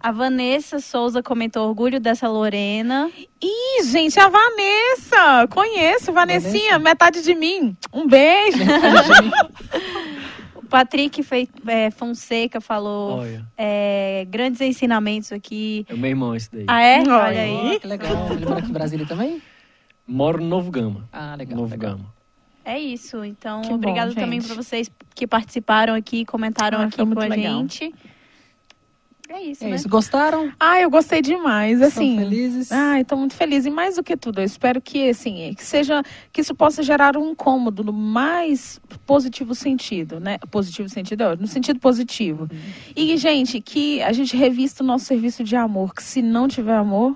A Vanessa Souza comentou orgulho dessa Lorena. Ih, gente, a Vanessa! Conheço, Vanessinha, Vanessa? metade de mim. Um beijo. O Patrick Fe- é, Fonseca falou é, grandes ensinamentos aqui. é o meu irmão esse daí. Ah, é? Olha Olha aí. Oh, que legal. Ele mora aqui em Brasília também? Moro no Novo Gama. Ah, legal. Novo legal. Gama. É isso. Então, Que bom, obrigado também gente. para vocês que participaram aqui, comentaram Ah, aqui com a legal. gente. É isso, É né? isso. Gostaram? Ah, eu gostei demais, assim. Estão felizes? Ai, estou muito feliz. E mais do que tudo, eu espero que, assim, que seja, que isso possa gerar um incômodo no mais positivo sentido, né? Positivo sentido, é, no sentido positivo. E, gente, que a gente revista o nosso serviço de amor, que se não tiver amor,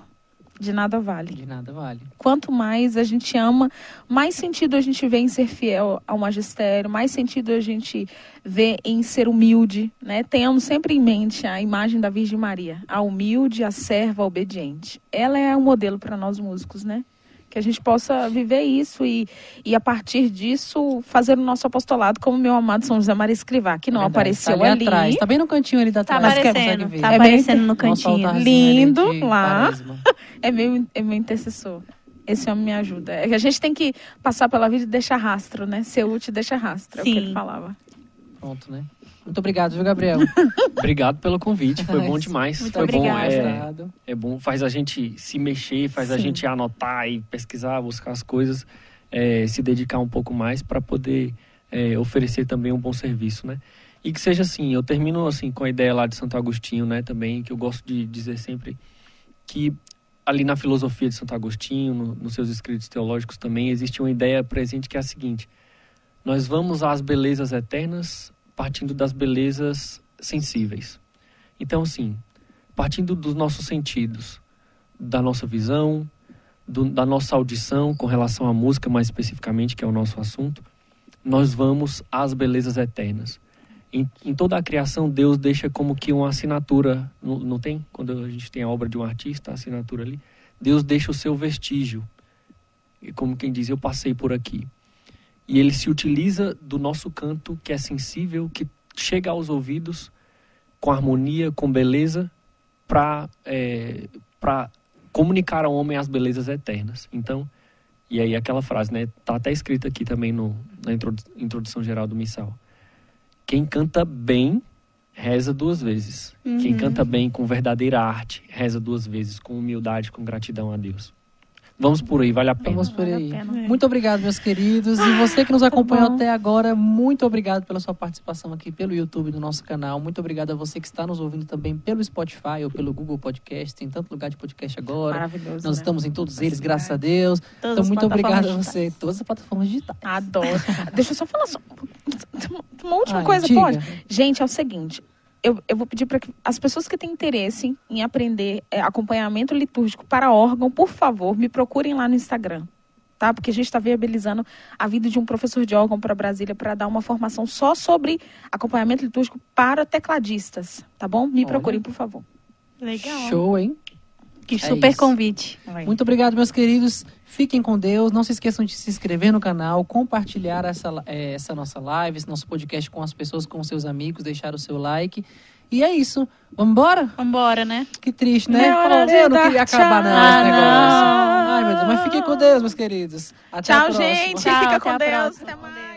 de nada vale. De nada vale. Quanto mais a gente ama, mais sentido a gente vê em ser fiel ao magistério, mais sentido a gente vê em ser humilde, né? Tenhamos sempre em mente a imagem da Virgem Maria, a humilde, a serva, a obediente. Ela é um modelo para nós músicos, né? Que a gente possa viver isso e, e a partir disso fazer o nosso apostolado como meu amado São José Maria Escrivá, que não É verdade. apareceu tá ali. ali. atrás. Tá bem no cantinho ali da Tá trás. que aparecendo, ver. tá É bem- aparecendo no Nosso cantinho. Lindo, lá. É meu, é meu intercessor. Esse homem me ajuda. É que a gente tem que passar pela vida e deixar rastro, né? Ser útil e deixar rastro, é o que Sim. ele falava. Pronto, né? Muito obrigado, viu, Gabriel? Obrigado pelo convite, foi bom demais. Muito foi bom, obrigada. é, Obrigado. é bom, faz a gente se mexer, faz a Sim. gente anotar e pesquisar, buscar as coisas, é, se dedicar um pouco mais para poder é, oferecer também um bom serviço, né? E que seja assim, eu termino assim com a ideia lá de Santo Agostinho, né, também, que eu gosto de dizer sempre que ali na filosofia de Santo Agostinho, no- nos seus escritos teológicos também, existe uma ideia presente que é a seguinte: Nós vamos às belezas eternas partindo das belezas sensíveis. Então, assim, partindo dos nossos sentidos, da nossa visão, do, da nossa audição com relação à música, mais especificamente, que é o nosso assunto, nós vamos às belezas eternas. Em, em toda a criação, Deus deixa como que uma assinatura, não, não tem? Quando a gente tem a obra de um artista, a assinatura ali, Deus deixa o seu vestígio. E como quem diz, eu passei por aqui. E ele se utiliza do nosso canto, que é sensível, que chega aos ouvidos com harmonia, com beleza, para é, comunicar ao homem as belezas eternas. Então, e aí aquela frase, né? Tá até escrita aqui também no, na introdução geral do missal. Quem canta bem, reza duas vezes. Uhum. Quem canta bem com verdadeira arte, reza duas vezes, com humildade, com gratidão a Deus. Vamos por aí, vale a pena. Vamos por aí. Muito obrigado, meus queridos. E você que nos acompanhou tá até agora, muito obrigado pela sua participação aqui pelo YouTube do nosso canal. Muito obrigado a você que está nos ouvindo também pelo Spotify ou pelo Google Podcast. Tem tanto lugar de podcast agora. Maravilhoso. Nós né? estamos em todos eles, graças a Deus. Todas então, muito obrigado a você. Todas as plataformas digitais. Adoro. Deixa eu só falar só... uma última Ai, coisa, diga. pode? Gente, é o seguinte eu, eu vou pedir para que as pessoas que têm interesse em aprender é, acompanhamento litúrgico para órgão, por favor, me procurem lá no Instagram. Tá? Porque a gente está viabilizando a vida de um professor de órgão para Brasília para dar uma formação só sobre acompanhamento litúrgico para tecladistas, tá bom? Me Olha. procurem, por favor. Legal. Show, hein? Que é super isso. convite. Muito obrigado, meus queridos. Fiquem com Deus. Não se esqueçam de se inscrever no canal, compartilhar essa, é, essa nossa live, esse nosso podcast com as pessoas, com seus amigos, deixar o seu like. E é isso. Vambora? Vambora, né? Que triste, né? Eu não queria acabar, não, esse negócio. Ai, meu Deus. Mas fiquem com Deus, meus queridos. Até tchau, gente. Tchau, Fica com Deus. Até mais.